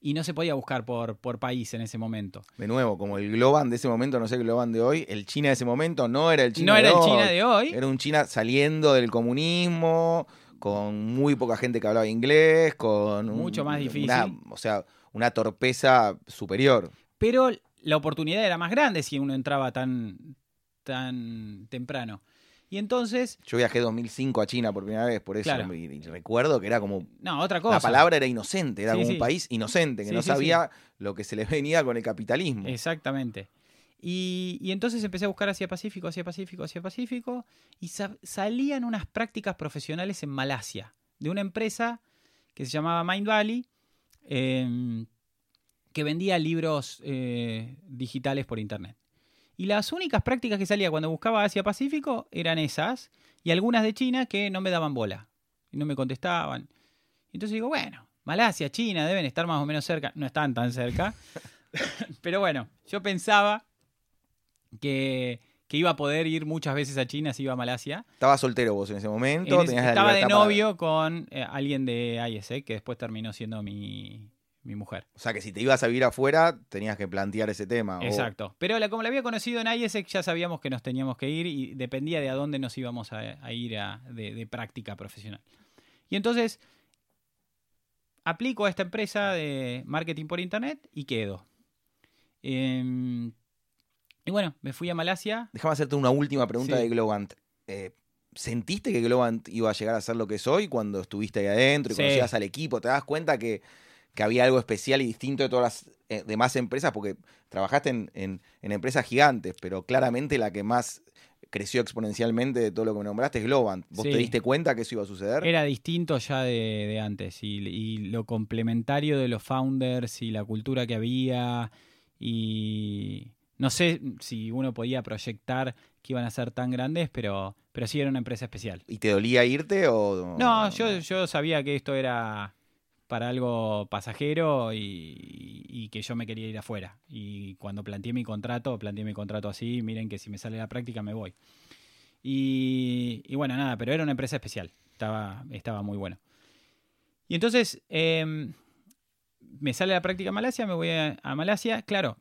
[SPEAKER 2] y no se podía buscar por, por país en ese momento.
[SPEAKER 1] De nuevo, como el Globan de ese momento, no sé el Globan de hoy, el China de ese momento no era el China
[SPEAKER 2] no
[SPEAKER 1] de
[SPEAKER 2] hoy.
[SPEAKER 1] No
[SPEAKER 2] era el China de hoy.
[SPEAKER 1] Era un China saliendo del comunismo, con muy poca gente que hablaba inglés, con...
[SPEAKER 2] Mucho más difícil.
[SPEAKER 1] o sea, una torpeza superior.
[SPEAKER 2] Pero la oportunidad era más grande si uno entraba tan, tan temprano. Y entonces...
[SPEAKER 1] Yo viajé 2005 a China por primera vez, por eso y, recuerdo que era como...
[SPEAKER 2] No, otra cosa.
[SPEAKER 1] La palabra era inocente, era como un país inocente, que no sabía lo que se le venía con el capitalismo.
[SPEAKER 2] Exactamente. Y, entonces empecé a buscar hacia Pacífico, hacia Pacífico, hacia Pacífico, y salían unas prácticas profesionales en Malasia, de una empresa que se llamaba Mind Valley, em, que vendía libros eh, digitales por Internet. Y las únicas prácticas que salía cuando buscaba Asia Pacífico eran esas, y algunas de China que no me daban bola, y no me contestaban. Entonces digo, bueno, Malasia, China deben estar más o menos cerca, no están tan cerca, pero bueno, yo pensaba que, iba a poder ir muchas veces a China si iba a Malasia.
[SPEAKER 1] Estaba soltero vos en ese momento.
[SPEAKER 2] estaba de novio con eh, alguien de ISE, que después terminó siendo mi, mujer.
[SPEAKER 1] O sea que si te ibas a vivir afuera, tenías que plantear ese tema.
[SPEAKER 2] Exacto. Pero como la había conocido en ISEC, ya sabíamos que nos teníamos que ir y dependía de a dónde nos íbamos a, ir de, práctica profesional. Y entonces aplico a esta empresa de marketing por internet y quedo. Em, y bueno, me fui a Malasia.
[SPEAKER 1] Déjame hacerte una última pregunta de Globant. Eh, ¿Sentiste que Globant iba a llegar a ser lo que soy cuando estuviste ahí adentro y conocías al equipo? ¿Te das cuenta que, había algo especial y distinto de todas las eh, demás empresas? Porque trabajaste en, empresas gigantes, pero claramente la que más creció exponencialmente de todo lo que me nombraste es Globant. ¿Vos te diste cuenta que eso iba a suceder?
[SPEAKER 2] Era distinto ya de, antes y, y, lo complementario de los founders y la cultura que había y no sé si uno podía proyectar que iban a ser tan grandes, pero, pero sí era una empresa especial.
[SPEAKER 1] ¿Y te dolía irte o...?
[SPEAKER 2] No, yo, yo sabía que esto era para algo pasajero y, que yo me quería ir afuera. Y cuando planteé mi contrato, planteé mi contrato así, miren que si me sale la práctica me voy. Y, bueno, nada, pero era una empresa especial, estaba, estaba muy bueno. Y entonces em, me sale la práctica en Malasia, me voy a Malasia, claro,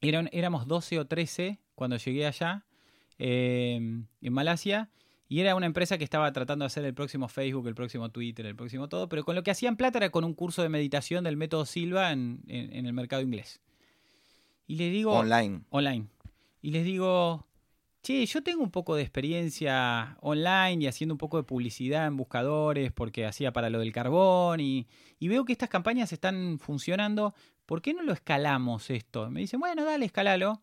[SPEAKER 2] éramos 12 o 13 cuando llegué allá, eh, en Malasia, y era una empresa que estaba tratando de hacer el próximo Facebook, el próximo Twitter, el próximo todo, pero con lo que hacían plata era con un curso de meditación del método Silva en, el mercado inglés. Y les digo...
[SPEAKER 1] Online.
[SPEAKER 2] Online. Y les digo, che, yo tengo un poco de experiencia online y haciendo un poco de publicidad en buscadores porque hacía para lo del carbón y, veo que estas campañas están funcionando. ¿Por qué no lo escalamos esto? Me dicen, bueno, dale, escalalo.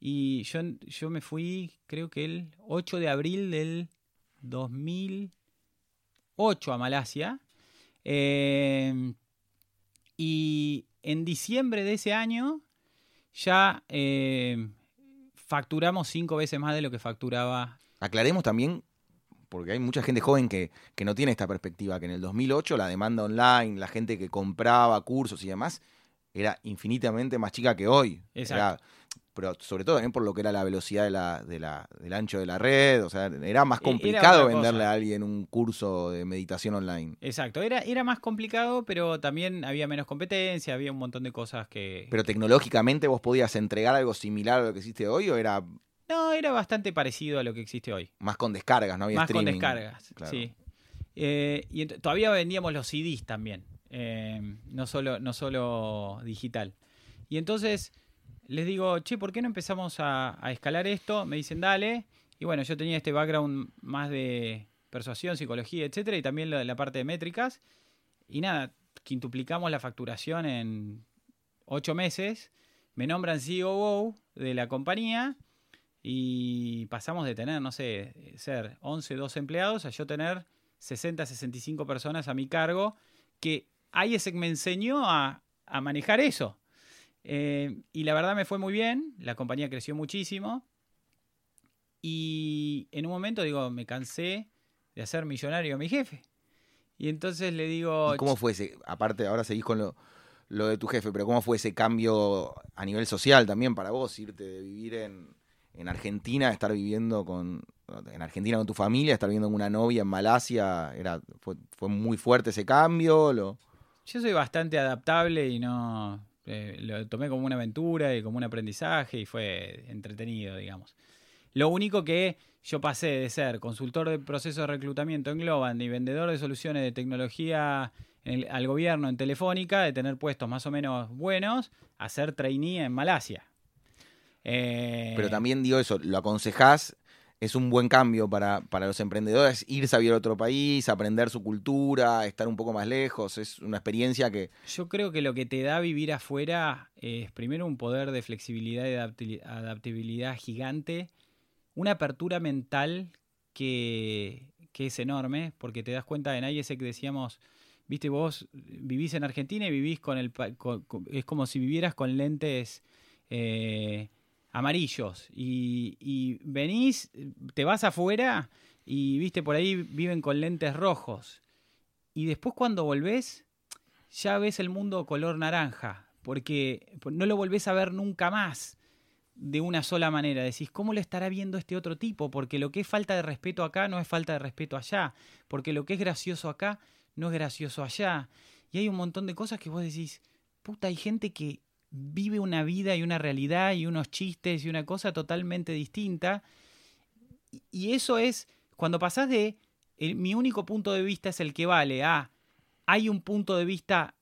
[SPEAKER 2] Y yo, yo me fui, creo que el 8 de abril del 2008 a Malasia. Em, y en diciembre de ese año ya em, facturamos cinco veces más de lo que facturaba.
[SPEAKER 1] Aclaremos también, porque hay mucha gente joven que, que no tiene esta perspectiva, que en el 2008 la demanda online, la gente que compraba cursos y demás, era infinitamente más chica que hoy.
[SPEAKER 2] Exacto
[SPEAKER 1] pero sobre todo también por lo que era la velocidad de la, de la, del ancho de la red, o sea, era más e-, complicado venderle a alguien un curso de meditación online.
[SPEAKER 2] Exacto, era, era más complicado, pero también había menos competencia, había un montón de cosas que...
[SPEAKER 1] Pero tecnológicamente vos podías entregar algo similar a lo que existe hoy o era...
[SPEAKER 2] No, era bastante parecido a lo que existe hoy.
[SPEAKER 1] Más con descargas, no había
[SPEAKER 2] más con descargas, sí. Eh, y todavía vendíamos los CDs también, eh, no, solo, no solo digital. Y entonces les digo, che, ¿por qué no empezamos a, escalar esto? Me dicen, dale. Y bueno, yo tenía este background más de persuasión, psicología, etcétera, y también la, la parte de métricas. Y nada, quintuplicamos la facturación en ocho meses. Me nombran CEO de la compañía y pasamos de tener, no sé, ser 11, 12 empleados a yo tener 60, 65 personas a mi cargo, que IESEC me enseñó a, a manejar eso. Eh, y la verdad me fue muy bien, la compañía creció muchísimo. Y en un momento digo, me cansé de hacer millonario a mi jefe. Y entonces le digo...
[SPEAKER 1] ¿Cómo fue ese? Aparte, ahora seguís con lo, lo de tu jefe, pero ¿cómo fue ese cambio a nivel social también para vos? Irte de vivir en, en Argentina, estar viviendo con... En Argentina con tu familia, estar viviendo con una novia en Malasia, era, fue, fue muy fuerte ese cambio. Lo...
[SPEAKER 2] Yo soy bastante adaptable y no, eh, lo tomé como una aventura y como un aprendizaje y fue entretenido, digamos. Lo único que yo pasé de ser consultor de proceso de reclutamiento en Globant y vendedor de soluciones de tecnología al gobierno en Telefónica, de tener puestos más o menos buenos, a ser trainee en Malasia.
[SPEAKER 1] Eh, Pero también digo eso, ¿lo aconsejás es un buen cambio para, para los emprendedores irse a vivir a otro país, aprender su cultura, estar un poco más lejos. Es una experiencia que...
[SPEAKER 2] Yo creo que lo que te da vivir afuera es primero un poder de flexibilidad y adaptabilidad gigante, una apertura mental que, que es enorme, porque te das cuenta en IESEC decíamos, viste, vos vivís en Argentina y vivís con el... es como si vivieras con lentes... Eh, amarillos y, venís, te vas afuera y viste por ahí viven con lentes rojos. Y después cuando volvés, ya ves el mundo color naranja, porque no lo volvés a ver nunca más de una sola manera. Decís, ¿cómo lo estará viendo este otro tipo? Porque lo que es falta de respeto acá no es falta de respeto allá, porque lo que es gracioso acá no es gracioso allá. Y hay un montón de cosas que vos decís, puta, hay gente que vive una vida y una realidad y unos chistes y una cosa totalmente distinta. Y eso es, cuando pasás de mi único punto de vista es el que vale, a hay un punto de vista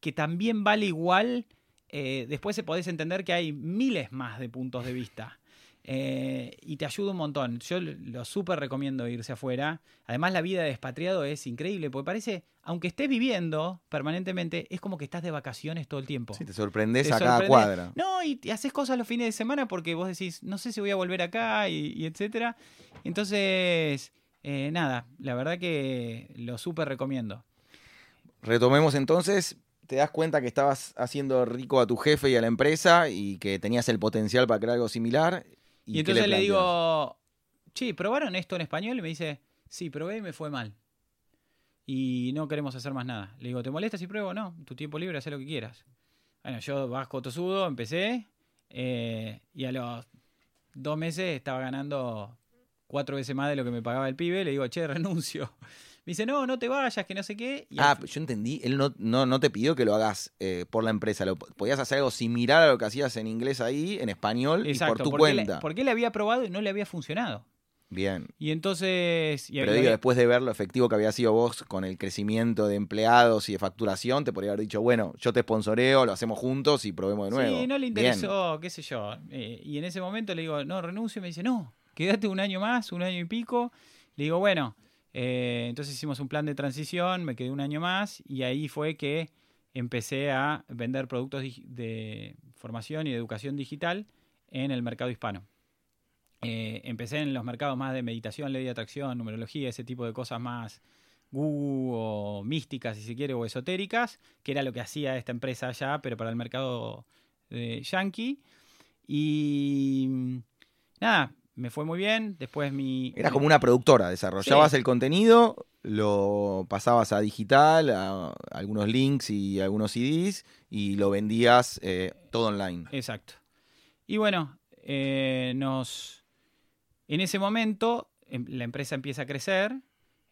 [SPEAKER 2] que también vale igual, eh, después se podés entender que hay miles más de puntos de vista. Eh, y te ayuda un montón. Yo lo súper recomiendo irse afuera. Además, la vida de expatriado es increíble, porque parece, aunque estés viviendo permanentemente, es como que estás de vacaciones todo el tiempo.
[SPEAKER 1] Sí, te sorprendes a cada cuadra.
[SPEAKER 2] No, y, haces cosas los fines de semana porque vos decís, no sé si voy a volver acá y, etcétera. Entonces, eh, nada, la verdad que lo súper recomiendo.
[SPEAKER 1] Retomemos entonces, te das cuenta que estabas haciendo rico a tu jefe y a la empresa y que tenías el potencial para crear algo similar
[SPEAKER 2] y, entonces le, digo, che, ¿probaron esto en español? Y me dice, sí, probé y me fue mal. Y no queremos hacer más nada. Le digo, ¿te molesta si pruebo? No, tu tiempo libre, haz lo que quieras. Bueno, yo vasco tosudo, empecé. Eh, y a los dos meses estaba ganando cuatro veces más de lo que me pagaba el pibe. Le digo, che, renuncio. Me dice, no, no te vayas, que no sé qué.
[SPEAKER 1] ah, yo entendí, él no, no, no te pidió que lo hagas eh, por la empresa, lo, podías hacer algo similar a lo que hacías en inglés ahí, en español y por tu cuenta.
[SPEAKER 2] porque él había probado y no le había funcionado.
[SPEAKER 1] Bien.
[SPEAKER 2] Y entonces...
[SPEAKER 1] Pero digo, después de ver lo efectivo que había sido vos con el crecimiento de empleados y de facturación, te podría haber dicho, bueno, yo te sponsoreo, lo hacemos juntos y probemos de nuevo.
[SPEAKER 2] Sí, no le interesó, qué sé yo. Eh, y en ese momento le digo, no, renuncio. Y me dice, no, quédate un año más, un año y pico. Le digo, bueno, eh, entonces hicimos un plan de transición, me quedé un año más y ahí fue que empecé a vender productos de formación y de educación digital en el mercado hispano. Eh, empecé en los mercados más de meditación, ley de atracción, numerología, ese tipo de cosas más Google o místicas, si se quiere, o esotéricas, que era lo que hacía esta empresa allá, pero para el mercado de yankee. Y nada, me fue muy bien. Después mi.
[SPEAKER 1] Era como una productora, desarrollabas el contenido, lo pasabas a digital, a algunos links y algunos CDs, y lo vendías eh, todo online.
[SPEAKER 2] Exacto. Y bueno, eh, nos. En ese momento, em, la empresa empieza a crecer.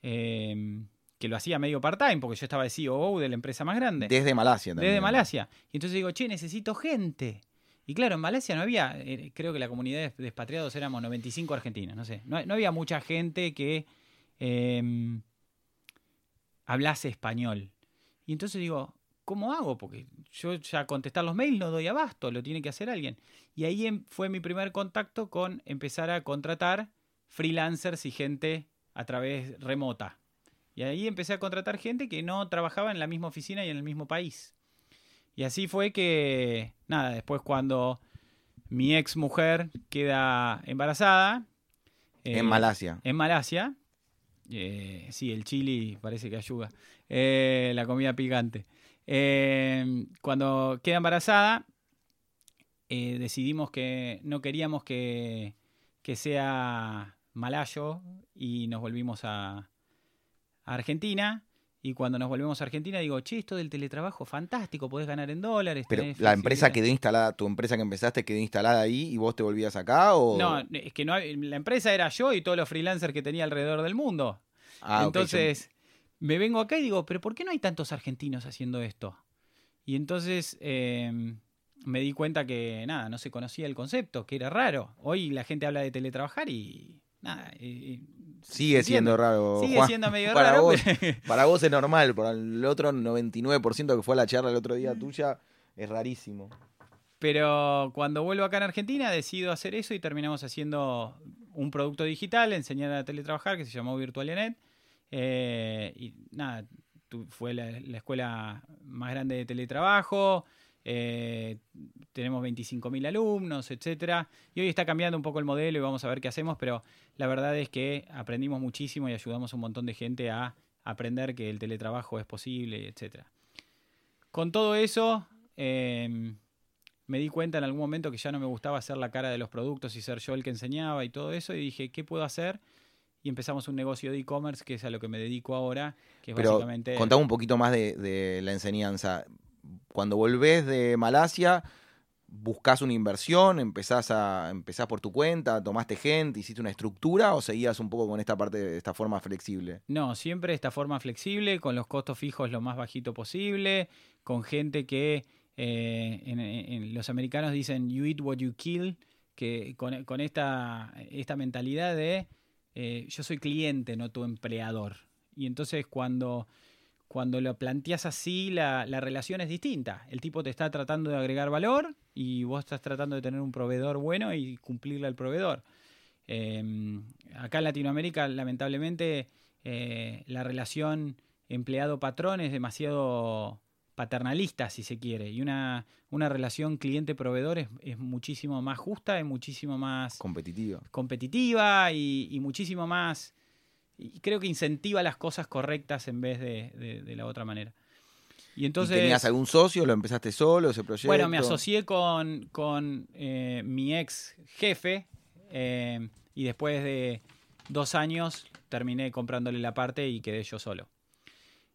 [SPEAKER 2] Em, que lo hacía medio part-time, porque yo estaba de CEO de la empresa más grande.
[SPEAKER 1] Desde Malasia también.
[SPEAKER 2] Desde Malasia. Y entonces digo, che, necesito gente. Y claro, en Malasia no había, eh, creo que la comunidad de expatriados éramos 95 argentinos, no sé. No, había mucha gente que em, hablase español. Y entonces digo, ¿cómo hago? Porque yo ya contestar los mails no doy abasto, lo tiene que hacer alguien. Y ahí em, fue mi primer contacto con empezar a contratar freelancers y gente a través remota. Y ahí empecé a contratar gente que no trabajaba en la misma oficina y en el mismo país. Y así fue que, nada, después cuando mi ex mujer queda embarazada.
[SPEAKER 1] en eh, Malasia.
[SPEAKER 2] En Malasia. Eh, sí, el chili parece que ayuda. Eh, la comida picante. cuando queda embarazada, decidimos que no queríamos que, que sea malayo y nos volvimos a, a Argentina. Y cuando nos volvemos a Argentina, digo, che, esto del teletrabajo, fantástico, podés ganar en dólares.
[SPEAKER 1] Pero la empresa quedó instalada, tu empresa que empezaste quedó instalada ahí y vos te volvías acá o...
[SPEAKER 2] No, es que no, la empresa era yo y todos los freelancers que tenía alrededor del mundo. Ah, entonces, me vengo acá y digo, pero ¿por qué no hay tantos argentinos haciendo esto? Y entonces em, me di cuenta que, nada, no se conocía el concepto, que era raro. Hoy la gente habla de teletrabajar y nada,
[SPEAKER 1] Sigue siendo raro.
[SPEAKER 2] Sigue siendo medio
[SPEAKER 1] para
[SPEAKER 2] raro.
[SPEAKER 1] Vos, para vos es normal, para el otro 99% que fue a la charla el otro día mm. tuya, es rarísimo.
[SPEAKER 2] Pero cuando vuelvo acá en Argentina decido hacer eso y terminamos haciendo un producto digital, enseñar a teletrabajar que se llamó Virtualianet. Eh, y nada, fue la, escuela más grande de teletrabajo. Eh, tenemos 25.000 alumnos, etcétera. Y hoy está cambiando un poco el modelo y vamos a ver qué hacemos, pero la verdad es que aprendimos muchísimo y ayudamos a un montón de gente a aprender que el teletrabajo es posible, etcétera. Con todo eso, em, me di cuenta en algún momento que ya no me gustaba hacer la cara de los productos y ser yo el que enseñaba y todo eso, y dije, ¿qué puedo hacer? Y empezamos un negocio de e-commerce, que es a lo que me dedico ahora, que
[SPEAKER 1] Pero básicamente... Contame un poquito más de, de la enseñanza. Cuando volvés de Malasia, buscás una inversión, empezás, a, empezás por tu cuenta, tomaste gente, hiciste una estructura o seguías un poco con esta parte, esta forma flexible?
[SPEAKER 2] No, siempre esta forma flexible, con los costos fijos lo más bajito posible, con gente que eh, los americanos dicen you eat what you kill, que con, esta, esta mentalidad de eh, yo soy cliente, no tu empleador. Y entonces cuando cuando lo planteas así, la, relación es distinta. El tipo te está tratando de agregar valor y vos estás tratando de tener un proveedor bueno y cumplirle al proveedor. Em, acá en Latinoamérica, lamentablemente, eh, la relación empleado-patrón es demasiado paternalista, si se quiere, y una, una relación cliente-proveedor es, muchísimo más justa, es muchísimo más
[SPEAKER 1] competitiva,
[SPEAKER 2] competitiva y muchísimo más y creo que incentiva las cosas correctas en vez de, de, la otra manera.
[SPEAKER 1] Y entonces, ¿Tenías algún socio? ¿Lo empezaste solo ese proyecto?
[SPEAKER 2] Bueno, me asocié con, con eh, mi ex jefe eh, y después de dos años terminé comprándole la parte y quedé yo solo.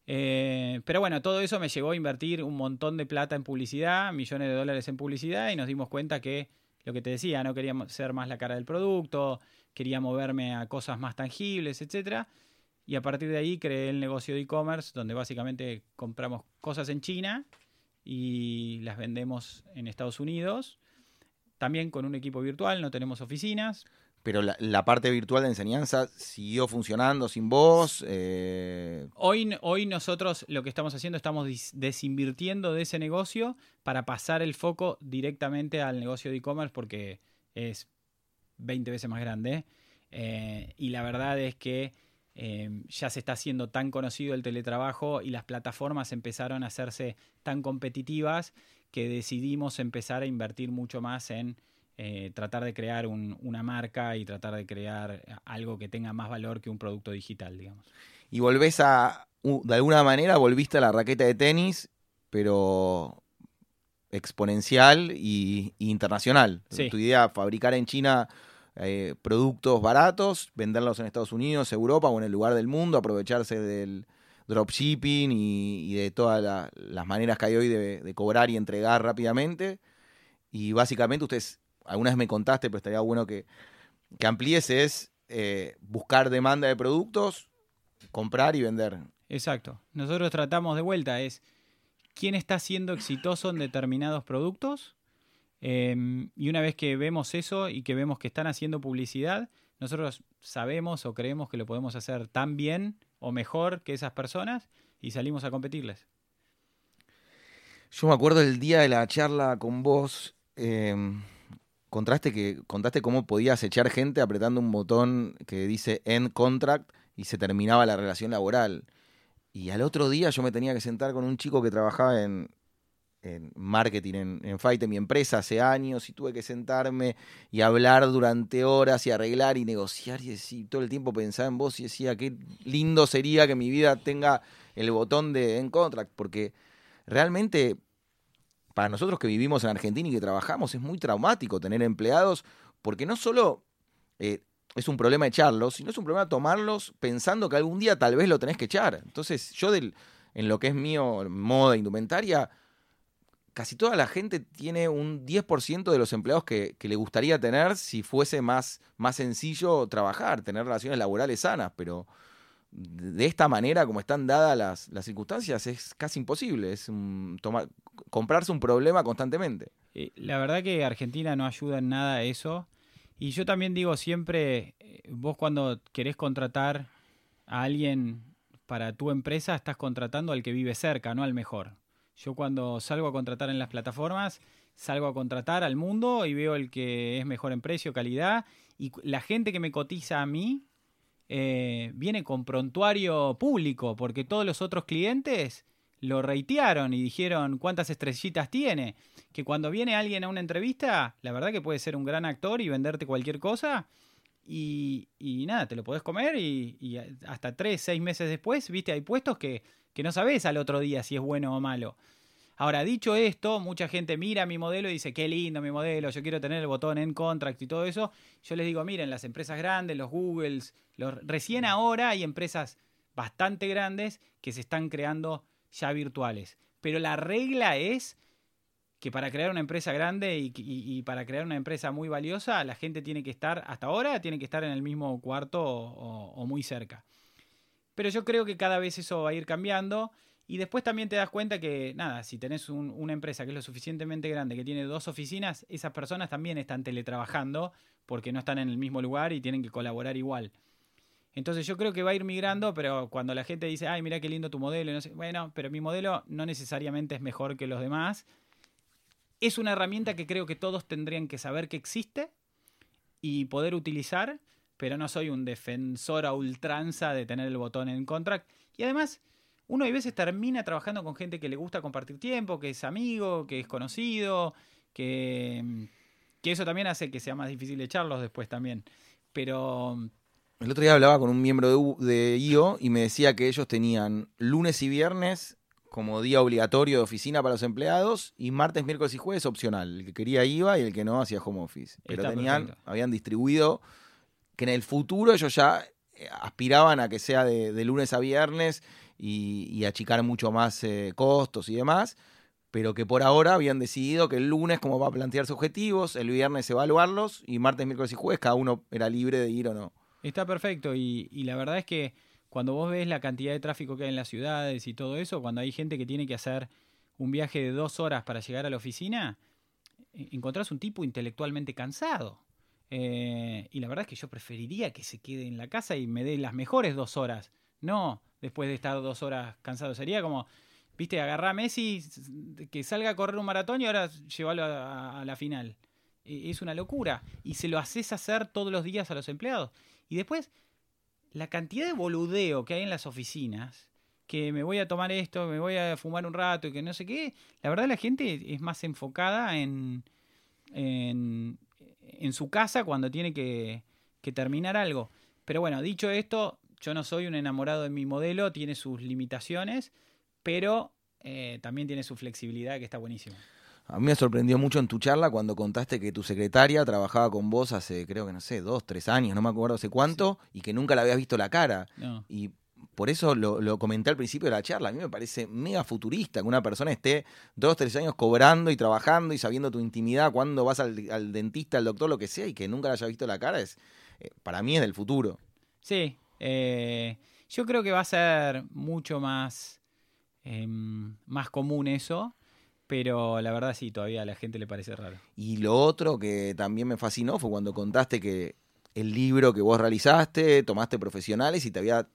[SPEAKER 2] Eh, pero bueno, todo eso me llevó a invertir un montón de plata en publicidad, millones de dólares en publicidad y nos dimos cuenta que lo que te decía, no queríamos ser más la cara del producto, quería moverme a cosas más tangibles, etcétera. Y a partir de ahí creé el negocio de e-commerce, donde básicamente compramos cosas en China y las vendemos en Estados Unidos. También con un equipo virtual, no tenemos oficinas.
[SPEAKER 1] pero la, parte virtual de enseñanza siguió funcionando sin vos.
[SPEAKER 2] Eh, hoy, hoy nosotros lo que estamos haciendo, estamos desinvirtiendo de ese negocio para pasar el foco directamente al negocio de e-commerce porque es 20 veces más grande. Eh, y la verdad es que eh, ya se está haciendo tan conocido el teletrabajo y las plataformas empezaron a hacerse tan competitivas que decidimos empezar a invertir mucho más en eh, tratar de crear una marca y tratar de crear algo que tenga más valor que un producto digital, digamos.
[SPEAKER 1] Y volvés a, de alguna manera, volviste a la raqueta de tenis, pero exponencial y, internacional. Tu idea, fabricar en China eh, productos baratos, venderlos en Estados Unidos, Europa o en el lugar del mundo, aprovecharse del dropshipping y, y de todas las maneras que hay hoy de, de, cobrar y entregar rápidamente. Y básicamente ustedes alguna vez me contaste, pero estaría bueno que, que amplíes, es eh, buscar demanda de productos, comprar y vender.
[SPEAKER 2] Exacto. Nosotros tratamos de vuelta, es quién está siendo exitoso en determinados productos. Em, y una vez que vemos eso y que vemos que están haciendo publicidad, nosotros sabemos o creemos que lo podemos hacer tan bien o mejor que esas personas y salimos a competirles.
[SPEAKER 1] Yo me acuerdo el día de la charla con vos, contraste que contaste cómo podías echar gente apretando un botón que dice end contract y se terminaba la relación laboral. Y al otro día yo me tenía que sentar con un chico que trabajaba en, marketing en, en Fight, en mi empresa, hace años, y tuve que sentarme y hablar durante horas y arreglar y negociar y decir, todo el tiempo pensaba en vos y decía, qué lindo sería que mi vida tenga el botón de end contract, porque realmente para nosotros que vivimos en Argentina y que trabajamos es muy traumático tener empleados, porque no solo eh, es un problema echarlos, sino es un problema tomarlos pensando que algún día tal vez lo tenés que echar. Entonces, yo del, en lo que es mío, moda, indumentaria, casi toda la gente tiene un 10% de los empleados que, le gustaría tener si fuese más, más sencillo trabajar, tener relaciones laborales sanas, pero de esta manera, como están dadas las, las circunstancias, es casi imposible. Es un, comprarse un problema constantemente.
[SPEAKER 2] Eh, la verdad que Argentina no ayuda en nada a eso. Y yo también digo siempre, eh, vos cuando querés contratar a alguien para tu empresa, estás contratando al que vive cerca, no al mejor. Yo cuando salgo a contratar en las plataformas, salgo a contratar al mundo y veo el que es mejor en precio, calidad. Y la gente que me cotiza a mí eh, viene con prontuario público, porque todos los otros clientes lo reitearon y dijeron cuántas estrellitas tiene. Que cuando viene alguien a una entrevista, la verdad que puede ser un gran actor y venderte cualquier cosa. Y, nada, te lo podés comer y, hasta tres, seis meses después, viste, hay puestos que, que no sabes al otro día si es bueno o malo. Ahora, dicho esto, mucha gente mira mi modelo y dice, qué lindo mi modelo, yo quiero tener el botón en contract y todo eso. Yo les digo, miren, las empresas grandes, los Googles, los, recién ahora hay empresas bastante grandes que se están creando ya virtuales. Pero la regla es que para crear una empresa grande y, para crear una empresa muy valiosa, la gente tiene que estar, hasta ahora, tiene que estar en el mismo cuarto o, muy cerca. Pero yo creo que cada vez eso va a ir cambiando. Y después también te das cuenta que, nada, si tenés una empresa que es lo suficientemente grande, que tiene dos oficinas, esas personas también están teletrabajando porque no están en el mismo lugar y tienen que colaborar igual. Entonces yo creo que va a ir migrando, pero cuando la gente dice, ay, mira qué lindo tu modelo, no sé, bueno, pero mi modelo no necesariamente es mejor que los demás. Es una herramienta que creo que todos tendrían que saber que existe y poder utilizar, pero no soy un defensor a ultranza de tener el botón en contract. Y además, uno a veces termina trabajando con gente que le gusta compartir tiempo, que es amigo, que es conocido, que, que eso también hace que sea más difícil echarlos después también. Pero
[SPEAKER 1] el otro día hablaba con un miembro de, IO y me decía que ellos tenían lunes y viernes como día obligatorio de oficina para los empleados y martes, miércoles y jueves opcional. El que quería iba y el que no hacía home office. Pero tenían, habían distribuido que en el futuro ellos ya eh, aspiraban a que sea de, lunes a viernes y, achicar mucho más eh, costos y demás, pero que por ahora habían decidido que el lunes como va a plantearse objetivos, el viernes evaluarlos y martes, miércoles y jueves cada uno era libre de ir o no.
[SPEAKER 2] Está perfecto y, la verdad es que cuando vos ves la cantidad de tráfico que hay en las ciudades y todo eso, cuando hay gente que tiene que hacer un viaje de dos horas para llegar a la oficina, encontrás un tipo intelectualmente cansado. Eh, y la verdad es que yo preferiría que se quede en la casa y me dé las mejores dos horas. No después de estar dos horas cansado. Sería como, viste, agarrar a Messi, que salga a correr un maratón y ahora llevarlo a, la final. E, es una locura. Y se lo haces hacer todos los días a los empleados. Y después, la cantidad de boludeo que hay en las oficinas, que me voy a tomar esto, me voy a fumar un rato y que no sé qué, la verdad la gente es más enfocada en, en, en su casa cuando tiene que, que terminar algo. Pero bueno, dicho esto, yo no soy un enamorado de mi modelo, tiene sus limitaciones, pero eh, también tiene su flexibilidad que está buenísima.
[SPEAKER 1] A mí me sorprendió mucho en tu charla cuando contaste que tu secretaria trabajaba con vos hace, creo que no sé, dos, tres años, no me acuerdo hace cuánto, y que nunca la habías visto la cara. Y por eso lo, comenté al principio de la charla. A mí me parece mega futurista que una persona esté dos, tres años cobrando y trabajando y sabiendo tu intimidad, cuando vas al, dentista, al doctor, lo que sea, y que nunca la haya visto la cara, es eh, para mí es del futuro.
[SPEAKER 2] Sí, eh, yo creo que va a ser mucho más, em, más común eso. Pero la verdad sí, todavía a la gente le parece raro.
[SPEAKER 1] Y lo otro que también me fascinó fue cuando contaste que el libro que vos realizaste, tomaste profesionales y te había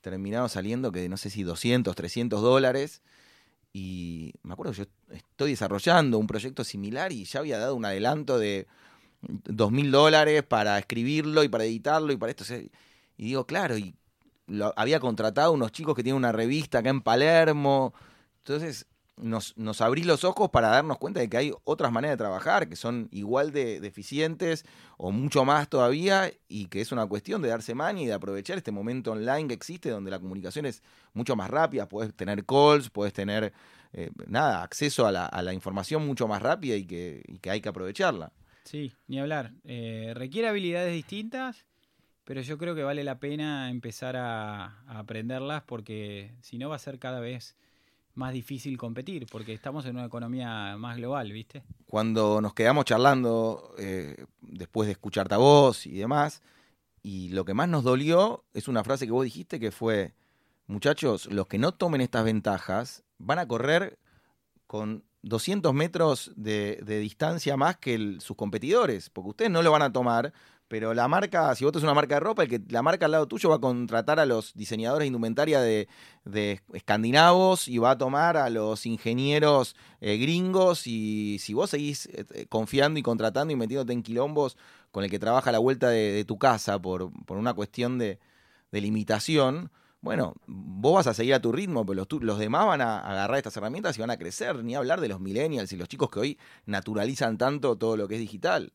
[SPEAKER 1] terminado saliendo que no sé si 200, 300 dólares. Y me acuerdo que yo estoy desarrollando un proyecto similar y ya había dado un adelanto de 2.000 dólares para escribirlo y para editarlo y para esto. y digo, claro, y había contratado unos chicos que tienen una revista acá en Palermo. Entonces, nos, nos abrís los ojos para darnos cuenta de que hay otras maneras de trabajar que son igual de, eficientes o mucho más todavía y que es una cuestión de darse maña y de aprovechar este momento online que existe donde la comunicación es mucho más rápida, puedes tener calls, puedes tener eh, nada, acceso a la, información mucho más rápida y que, que hay que aprovecharla.
[SPEAKER 2] Sí, ni hablar. Eh, requiere habilidades distintas, pero yo creo que vale la pena empezar a, a aprenderlas porque si no va a ser cada vez más difícil competir, porque estamos en una economía más global, ¿viste?
[SPEAKER 1] Cuando nos quedamos charlando, eh, después de escucharte a vos y demás, y lo que más nos dolió es una frase que vos dijiste que fue, muchachos, los que no tomen estas ventajas van a correr con 200 metros de, distancia más que sus competidores, porque ustedes no lo van a tomar, pero la marca, si vos tenés una marca de ropa, el que la marca al lado tuyo va a contratar a los diseñadores de indumentaria de, escandinavos y va a tomar a los ingenieros eh, gringos y si vos seguís eh, eh, confiando y contratando y metiéndote en quilombos con el que trabaja a la vuelta de, tu casa por, por, una cuestión de, limitación, bueno, vos vas a seguir a tu ritmo, pero los, los, demás van a agarrar estas herramientas y van a crecer, ni hablar de los millennials y los chicos que hoy naturalizan tanto todo lo que es digital.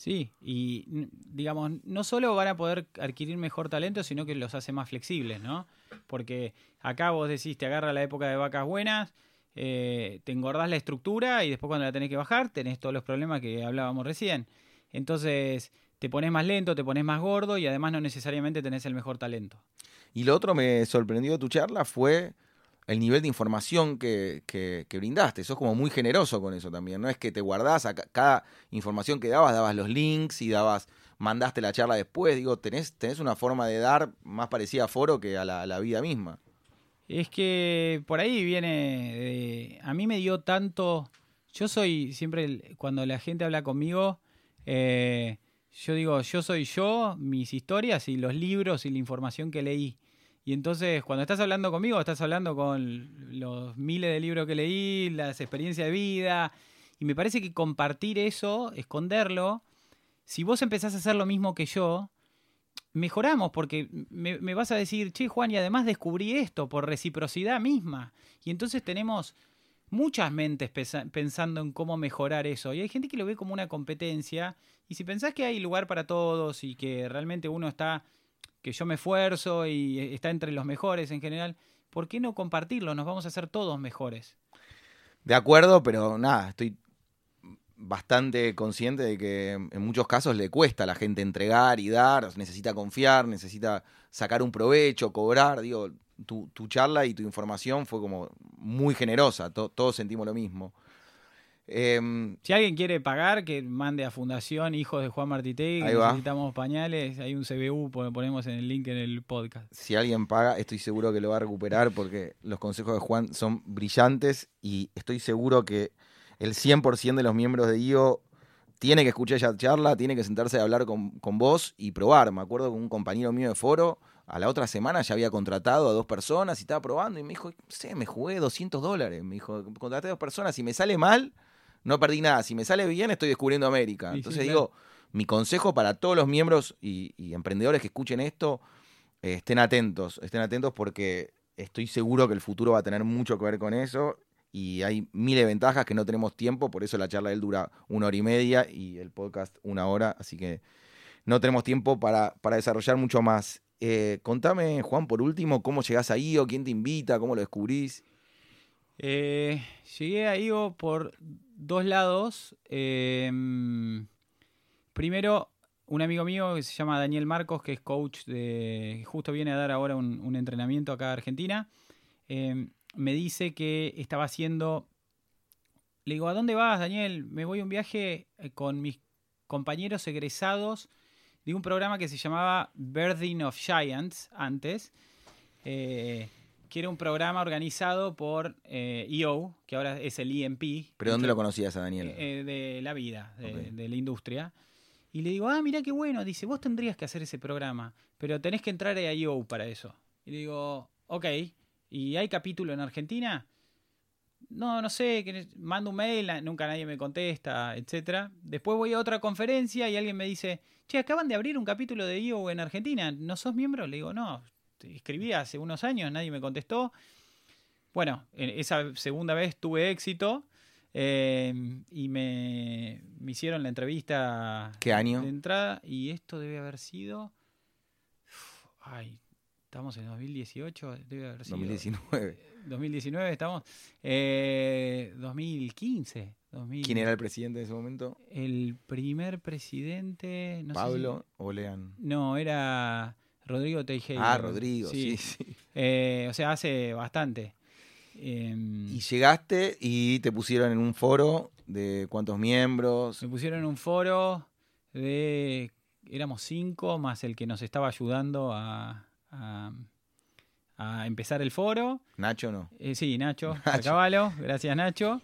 [SPEAKER 2] Sí, y digamos, no solo van a poder adquirir mejor talento, sino que los hace más flexibles, ¿no? Porque acá vos decís, te agarra la época de vacas buenas, eh, te engordás la estructura y después cuando la tenés que bajar tenés todos los problemas que hablábamos recién. Entonces te pones más lento, te pones más gordo y además no necesariamente tenés el mejor talento.
[SPEAKER 1] Y lo otro me sorprendió de tu charla fue el nivel de información que, que, brindaste. Sos como muy generoso con eso también. No es que te guardás a cada información que dabas, dabas los links y dabas, mandaste la charla después. Digo, tenés, tenés una forma de dar más parecida a foro que a la, vida misma.
[SPEAKER 2] Es que por ahí viene. a mí me dio tanto. Yo soy siempre, cuando la gente habla conmigo, eh, yo digo, yo soy yo, mis historias y los libros y la información que leí. Y entonces, cuando estás hablando conmigo, estás hablando con los miles de libros que leí, las experiencias de vida. Y me parece que compartir eso, esconderlo, si vos empezás a hacer lo mismo que yo, mejoramos, porque me, vas a decir, che, Juan, y además descubrí esto por reciprocidad misma. Y entonces tenemos muchas mentes pensando en cómo mejorar eso. Y hay gente que lo ve como una competencia. Y si pensás que hay lugar para todos y que realmente uno está que yo me esfuerzo y está entre los mejores en general, ¿por qué no compartirlo? Nos vamos a hacer todos mejores.
[SPEAKER 1] De acuerdo, pero nada, estoy bastante consciente de que en muchos casos le cuesta a la gente entregar y dar, necesita confiar, necesita sacar un provecho, cobrar. Digo, tu, charla y tu información fue como muy generosa, todos sentimos lo mismo.
[SPEAKER 2] Em, si alguien quiere pagar, que mande a Fundación Hijos de Juan Martitegui, necesitamos pañales, hay un CBU, ponemos en el link en el podcast.
[SPEAKER 1] Si alguien paga, estoy seguro que lo va a recuperar porque los consejos de Juan son brillantes y estoy seguro que el 100% de los miembros de IO tiene que escuchar esa charla, tiene que sentarse a hablar con, con vos y probar. Me acuerdo que un compañero mío de foro a la otra semana ya había contratado a dos personas y estaba probando y me dijo, sé, me jugué 200 dólares. Me dijo, contraté a dos personas, si me sale mal, no perdí nada. Si me sale bien, estoy descubriendo América. Entonces digo, mi consejo para todos los miembros y, emprendedores que escuchen esto, eh, estén atentos, estén atentos porque estoy seguro que el futuro va a tener mucho que ver con eso y hay miles de ventajas que no tenemos tiempo, por eso la charla de él dura una hora y media y el podcast una hora, así que no tenemos tiempo para, para desarrollar mucho más. Eh, contame, Juan, por último, cómo llegás a IO, quién te invita, cómo lo descubrís.
[SPEAKER 2] Eh, llegué a IO por dos lados. Em, primero, un amigo mío que se llama Daniel Marcos, que es coach de. justo viene a dar ahora un, un entrenamiento acá a Argentina. Em, me dice que estaba haciendo... Le digo, ¿a dónde vas, Daniel? Me voy a un viaje eh, con mis compañeros egresados de un programa que se llamaba Birthing of Giants antes, eh, que era un programa organizado por EO, eh, e que ahora es el EMP.
[SPEAKER 1] ¿Pero dónde lo conocías a Daniel?
[SPEAKER 2] de la vida, de, la industria. Y le digo, ah, mira qué bueno. Dice, vos tendrías que hacer ese programa, pero tenés que entrar a EO para eso. Y le digo, ok. ¿Y hay capítulo en Argentina? No, no sé, que mando un mail, nunca nadie me contesta, etcétera. Después voy a otra conferencia y alguien me dice, che, acaban de abrir un capítulo de IO en Argentina, ¿no sos miembro? Le digo, no, escribí hace unos años, nadie me contestó. Bueno, esa segunda vez tuve éxito eh, y me, me, hicieron la entrevista
[SPEAKER 1] ¿Qué año?
[SPEAKER 2] de entrada y esto debe haber sido... Ay, Estamos en 2018, debe haber sido.
[SPEAKER 1] 2019.
[SPEAKER 2] 2019 estamos. Eh, 2015.
[SPEAKER 1] ¿Quién era el presidente en ese momento?
[SPEAKER 2] El primer presidente.
[SPEAKER 1] ¿Pablo o Lean?
[SPEAKER 2] No, era Rodrigo Teijeira.
[SPEAKER 1] Ah, Rodrigo, sí, sí.
[SPEAKER 2] Eh, o sea, hace bastante.
[SPEAKER 1] Em, y llegaste y te pusieron en un foro de cuántos miembros.
[SPEAKER 2] Me pusieron en un foro de. Éramos cinco, más el que nos estaba ayudando a, a, empezar el foro.
[SPEAKER 1] Nacho no.
[SPEAKER 2] Eh, sí, Nacho, Nacho. caballo, gracias Nacho.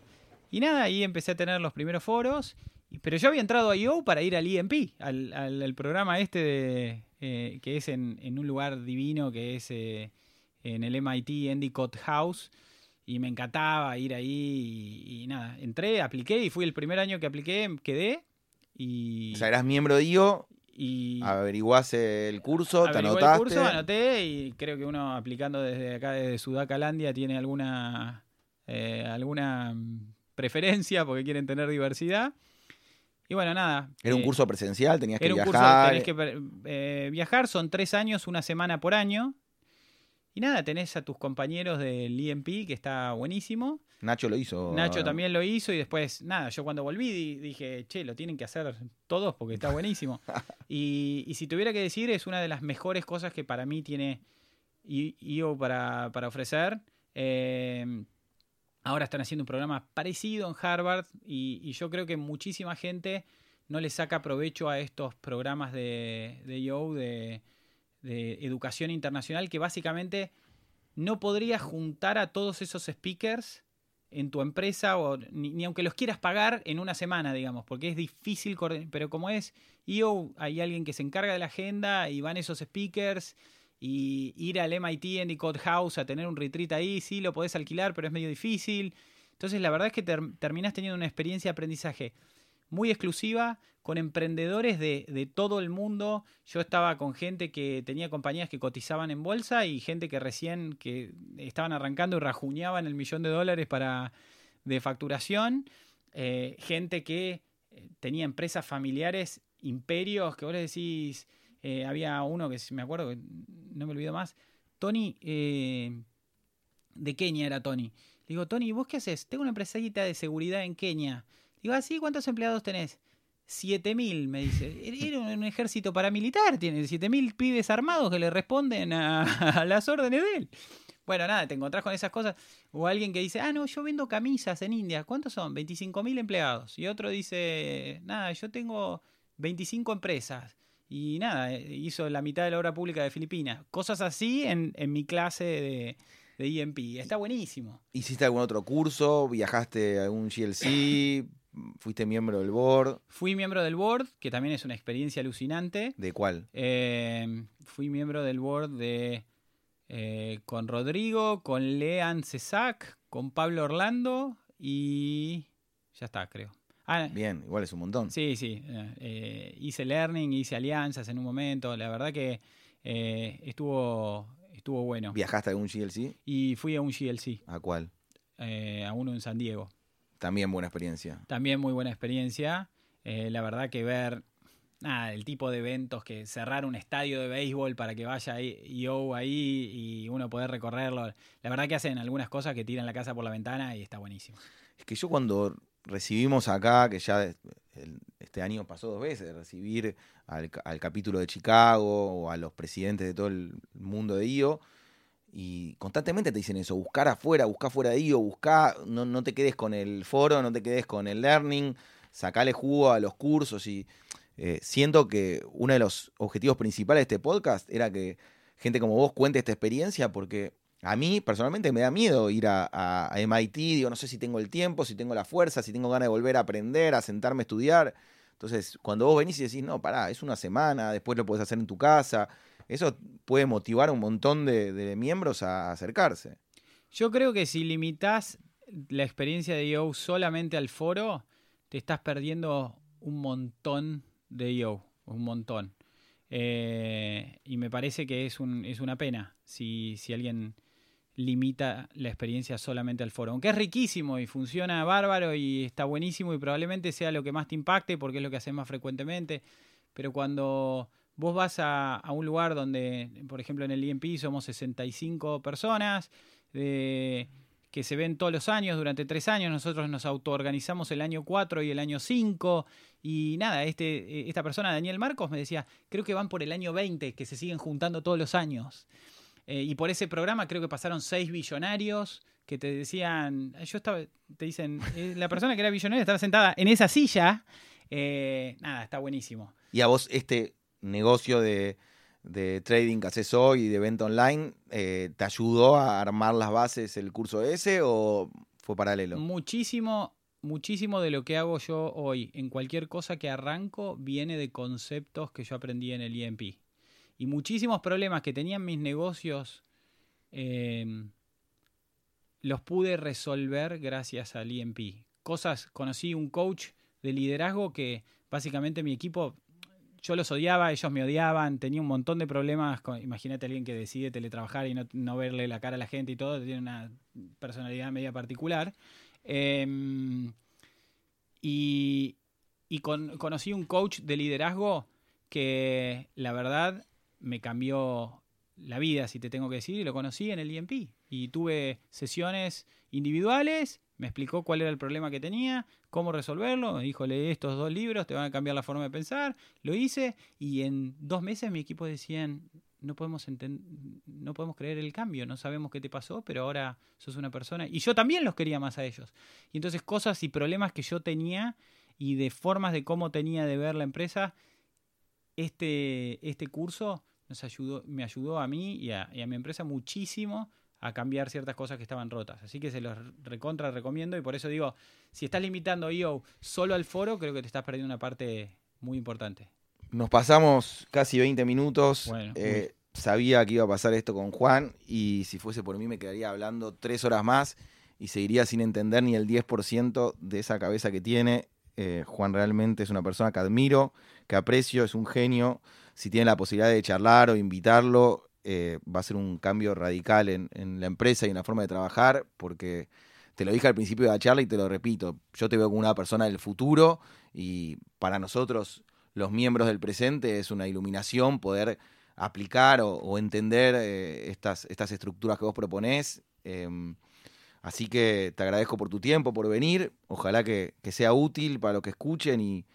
[SPEAKER 2] Y nada, ahí empecé a tener los primeros foros. Pero yo había entrado a IO para ir al EMP, al, programa este de, eh, que es en, un lugar divino, que es eh, en el MIT Endicott House. Y me encantaba ir ahí y, nada, entré, apliqué y fui el primer año que apliqué, quedé. Y...
[SPEAKER 1] O sea, eras miembro de IO y averiguaste el curso, te anotaste. el curso,
[SPEAKER 2] anoté y creo que uno aplicando desde acá, desde Sudacalandia, tiene alguna, eh, alguna preferencia porque quieren tener diversidad. Y bueno, nada.
[SPEAKER 1] ¿Era un eh, curso presencial? ¿Tenías que viajar?
[SPEAKER 2] Curso, tenés que eh, viajar, son tres años, una semana por año. Y nada, tenés a tus compañeros del EMP, que está buenísimo.
[SPEAKER 1] Nacho lo hizo.
[SPEAKER 2] Nacho también lo hizo y después, nada, yo cuando volví dije, che, lo tienen que hacer todos porque está buenísimo. y, si tuviera que decir, es una de las mejores cosas que para mí tiene IO para, para ofrecer. Em, ahora están haciendo un programa parecido en Harvard y, yo creo que muchísima gente no le saca provecho a estos programas de, de de de educación internacional que básicamente no podrías juntar a todos esos speakers en tu empresa o ni, aunque los quieras pagar en una semana, digamos, porque es difícil, pero como es IO, hay alguien que se encarga de la agenda y van esos speakers y ir al MIT en the Code House a tener un retreat ahí, sí, lo podés alquilar, pero es medio difícil. Entonces la verdad es que terminas teniendo una experiencia de aprendizaje muy exclusiva con emprendedores de, todo el mundo. Yo estaba con gente que tenía compañías que cotizaban en bolsa y gente que recién que estaban arrancando y rajuñaban el millón de dólares para, de facturación. Eh, gente que eh, tenía empresas familiares, imperios, que vos le decís, eh, había uno que me acuerdo, que no me olvido más, Tony, de Kenia era Tony. digo, Tony, ¿vos qué haces? Tengo una empresita de seguridad en Kenia. Digo, ¿así? Ah, ¿Cuántos empleados tenés? 7000, me dice. Era un ejército paramilitar, tiene 7000 pibes armados que le responden a, las órdenes de él. Bueno, nada, te encontrás con esas cosas. O alguien que dice, ah, no, yo vendo camisas en India. ¿Cuántos son? 25.000 empleados. Y otro dice, nada, yo tengo 25 empresas. Y nada, hizo la mitad de la obra pública de Filipinas. Cosas así en, en mi clase de, de EMP. Está buenísimo.
[SPEAKER 1] ¿Hiciste algún otro curso? ¿Viajaste a algún GLC? fuiste miembro del board.
[SPEAKER 2] Fui miembro del board, que también es una experiencia alucinante.
[SPEAKER 1] ¿De cuál?
[SPEAKER 2] Eh, fui miembro del board de eh, con Rodrigo, con Lean Cesac, con Pablo Orlando y ya está, creo.
[SPEAKER 1] Ah, Bien, igual es un montón.
[SPEAKER 2] Sí, sí. Eh, hice learning, hice alianzas en un momento. La verdad que estuvo, estuvo bueno.
[SPEAKER 1] ¿Viajaste a algún GLC?
[SPEAKER 2] Y fui a un GLC.
[SPEAKER 1] ¿A cuál?
[SPEAKER 2] a uno en San Diego.
[SPEAKER 1] También buena experiencia.
[SPEAKER 2] También muy buena experiencia. Eh, la verdad que ver nada, el tipo de eventos que cerrar un estadio de béisbol para que vaya yo ahí y uno poder recorrerlo. La verdad que hacen algunas cosas que tiran la casa por la ventana y está buenísimo.
[SPEAKER 1] Es que yo cuando recibimos acá, que ya este año pasó dos veces, recibir al, capítulo de Chicago o a los presidentes de todo el mundo de IO, y constantemente te dicen eso, buscar afuera, buscar fuera de IO, buscar, no, no te quedes con el foro, no te quedes con el learning, sacale jugo a los cursos y eh, siento que uno de los objetivos principales de este podcast era que gente como vos cuente esta experiencia porque a mí personalmente me da miedo ir a, MIT, digo, no sé si tengo el tiempo, si tengo la fuerza, si tengo ganas de volver a aprender, a sentarme a estudiar. Entonces, cuando vos venís y decís, no, pará, es una semana, después lo puedes hacer en tu casa, eso puede motivar a un montón de, miembros a acercarse.
[SPEAKER 2] Yo creo que si limitas la experiencia de IO solamente al foro, te estás perdiendo un montón de IO, un montón. Eh, y me parece que es, un, es una pena si alguien limita la experiencia solamente al foro. Aunque es riquísimo y funciona bárbaro y está buenísimo y probablemente sea lo que más te impacte porque es lo que haces más frecuentemente, pero cuando Vos vas a, un lugar donde, por ejemplo, en el IMP somos 65 personas, que se ven todos los años, durante tres años, nosotros nos autoorganizamos el año 4 y el año 5, y nada, este, esta persona, Daniel Marcos, me decía, creo que van por el año 20, que se siguen juntando todos los años. Eh, y por ese programa creo que pasaron seis billonarios que te decían, yo estaba, te dicen, eh, la persona que era billonaria estaba sentada en esa silla. Eh, nada, está buenísimo.
[SPEAKER 1] Y a vos, este, negocio de, trading que haces hoy y de venta online, eh, ¿te ayudó a armar las bases el curso ese o fue paralelo?
[SPEAKER 2] Muchísimo, muchísimo de lo que hago yo hoy en cualquier cosa que arranco viene de conceptos que yo aprendí en el IMP. Y muchísimos problemas que tenían mis negocios em, los pude resolver gracias al IMP. Cosas, conocí un coach de liderazgo que básicamente mi equipo yo los odiaba, ellos me odiaban, tenía un montón de problemas. imagínate alguien que decide teletrabajar y no, verle la cara a la gente y todo, tiene una personalidad media particular. Em, y, conocí un coach de liderazgo que la verdad me cambió la vida, si te tengo que decir, y lo conocí en el IMP. Y tuve sesiones individuales me explicó cuál era el problema que tenía, cómo resolverlo, me dijo, lee estos dos libros, te van a cambiar la forma de pensar, lo hice y en dos meses mi equipo decían, no podemos, no podemos creer el cambio, no sabemos qué te pasó, pero ahora sos una persona. Y yo también los quería más a ellos. Y entonces cosas y problemas que yo tenía y de formas de cómo tenía de ver la empresa, este, este curso nos ayudó, me ayudó a mí y a, y a mi empresa muchísimo a cambiar ciertas cosas que estaban rotas. Así que se los recontra recomiendo y por eso digo, si estás limitando IO solo al foro, creo que te estás perdiendo una parte muy importante.
[SPEAKER 1] Nos pasamos casi 20 minutos. Eh, sabía que iba a pasar esto con Juan y si fuese por mí me quedaría hablando tres horas más y seguiría sin entender ni el 10% de esa cabeza que tiene. Eh, Juan realmente es una persona que admiro, que aprecio, es un genio. Si tiene la posibilidad de charlar o invitarlo, eh, va a ser un cambio radical en, la empresa y en la forma de trabajar, porque te lo dije al principio de la charla y te lo repito, yo te veo como una persona del futuro y para nosotros los miembros del presente es una iluminación poder aplicar o, entender eh, estas, estructuras que vos proponés. Em, así que te agradezco por tu tiempo, por venir. Ojalá que, sea útil para los que escuchen y,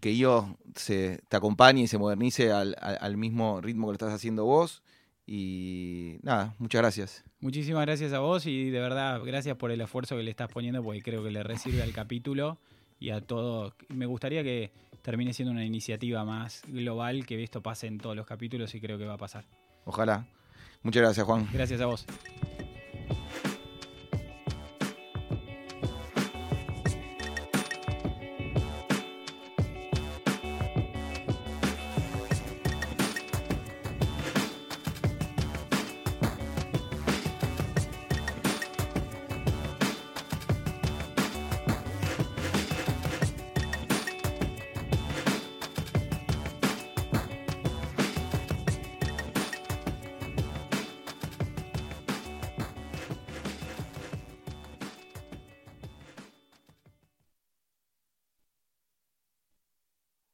[SPEAKER 1] que yo se, te acompañe y se modernice al, al, mismo ritmo que lo estás haciendo vos. Y nada, muchas gracias.
[SPEAKER 2] Muchísimas gracias a vos y de verdad gracias por el esfuerzo que le estás poniendo porque creo que le recibe al capítulo y a todo. Me gustaría que termine siendo una iniciativa más global, que esto pase en todos los capítulos y creo que va a pasar.
[SPEAKER 1] Ojalá. Muchas gracias, Juan.
[SPEAKER 2] Gracias a vos.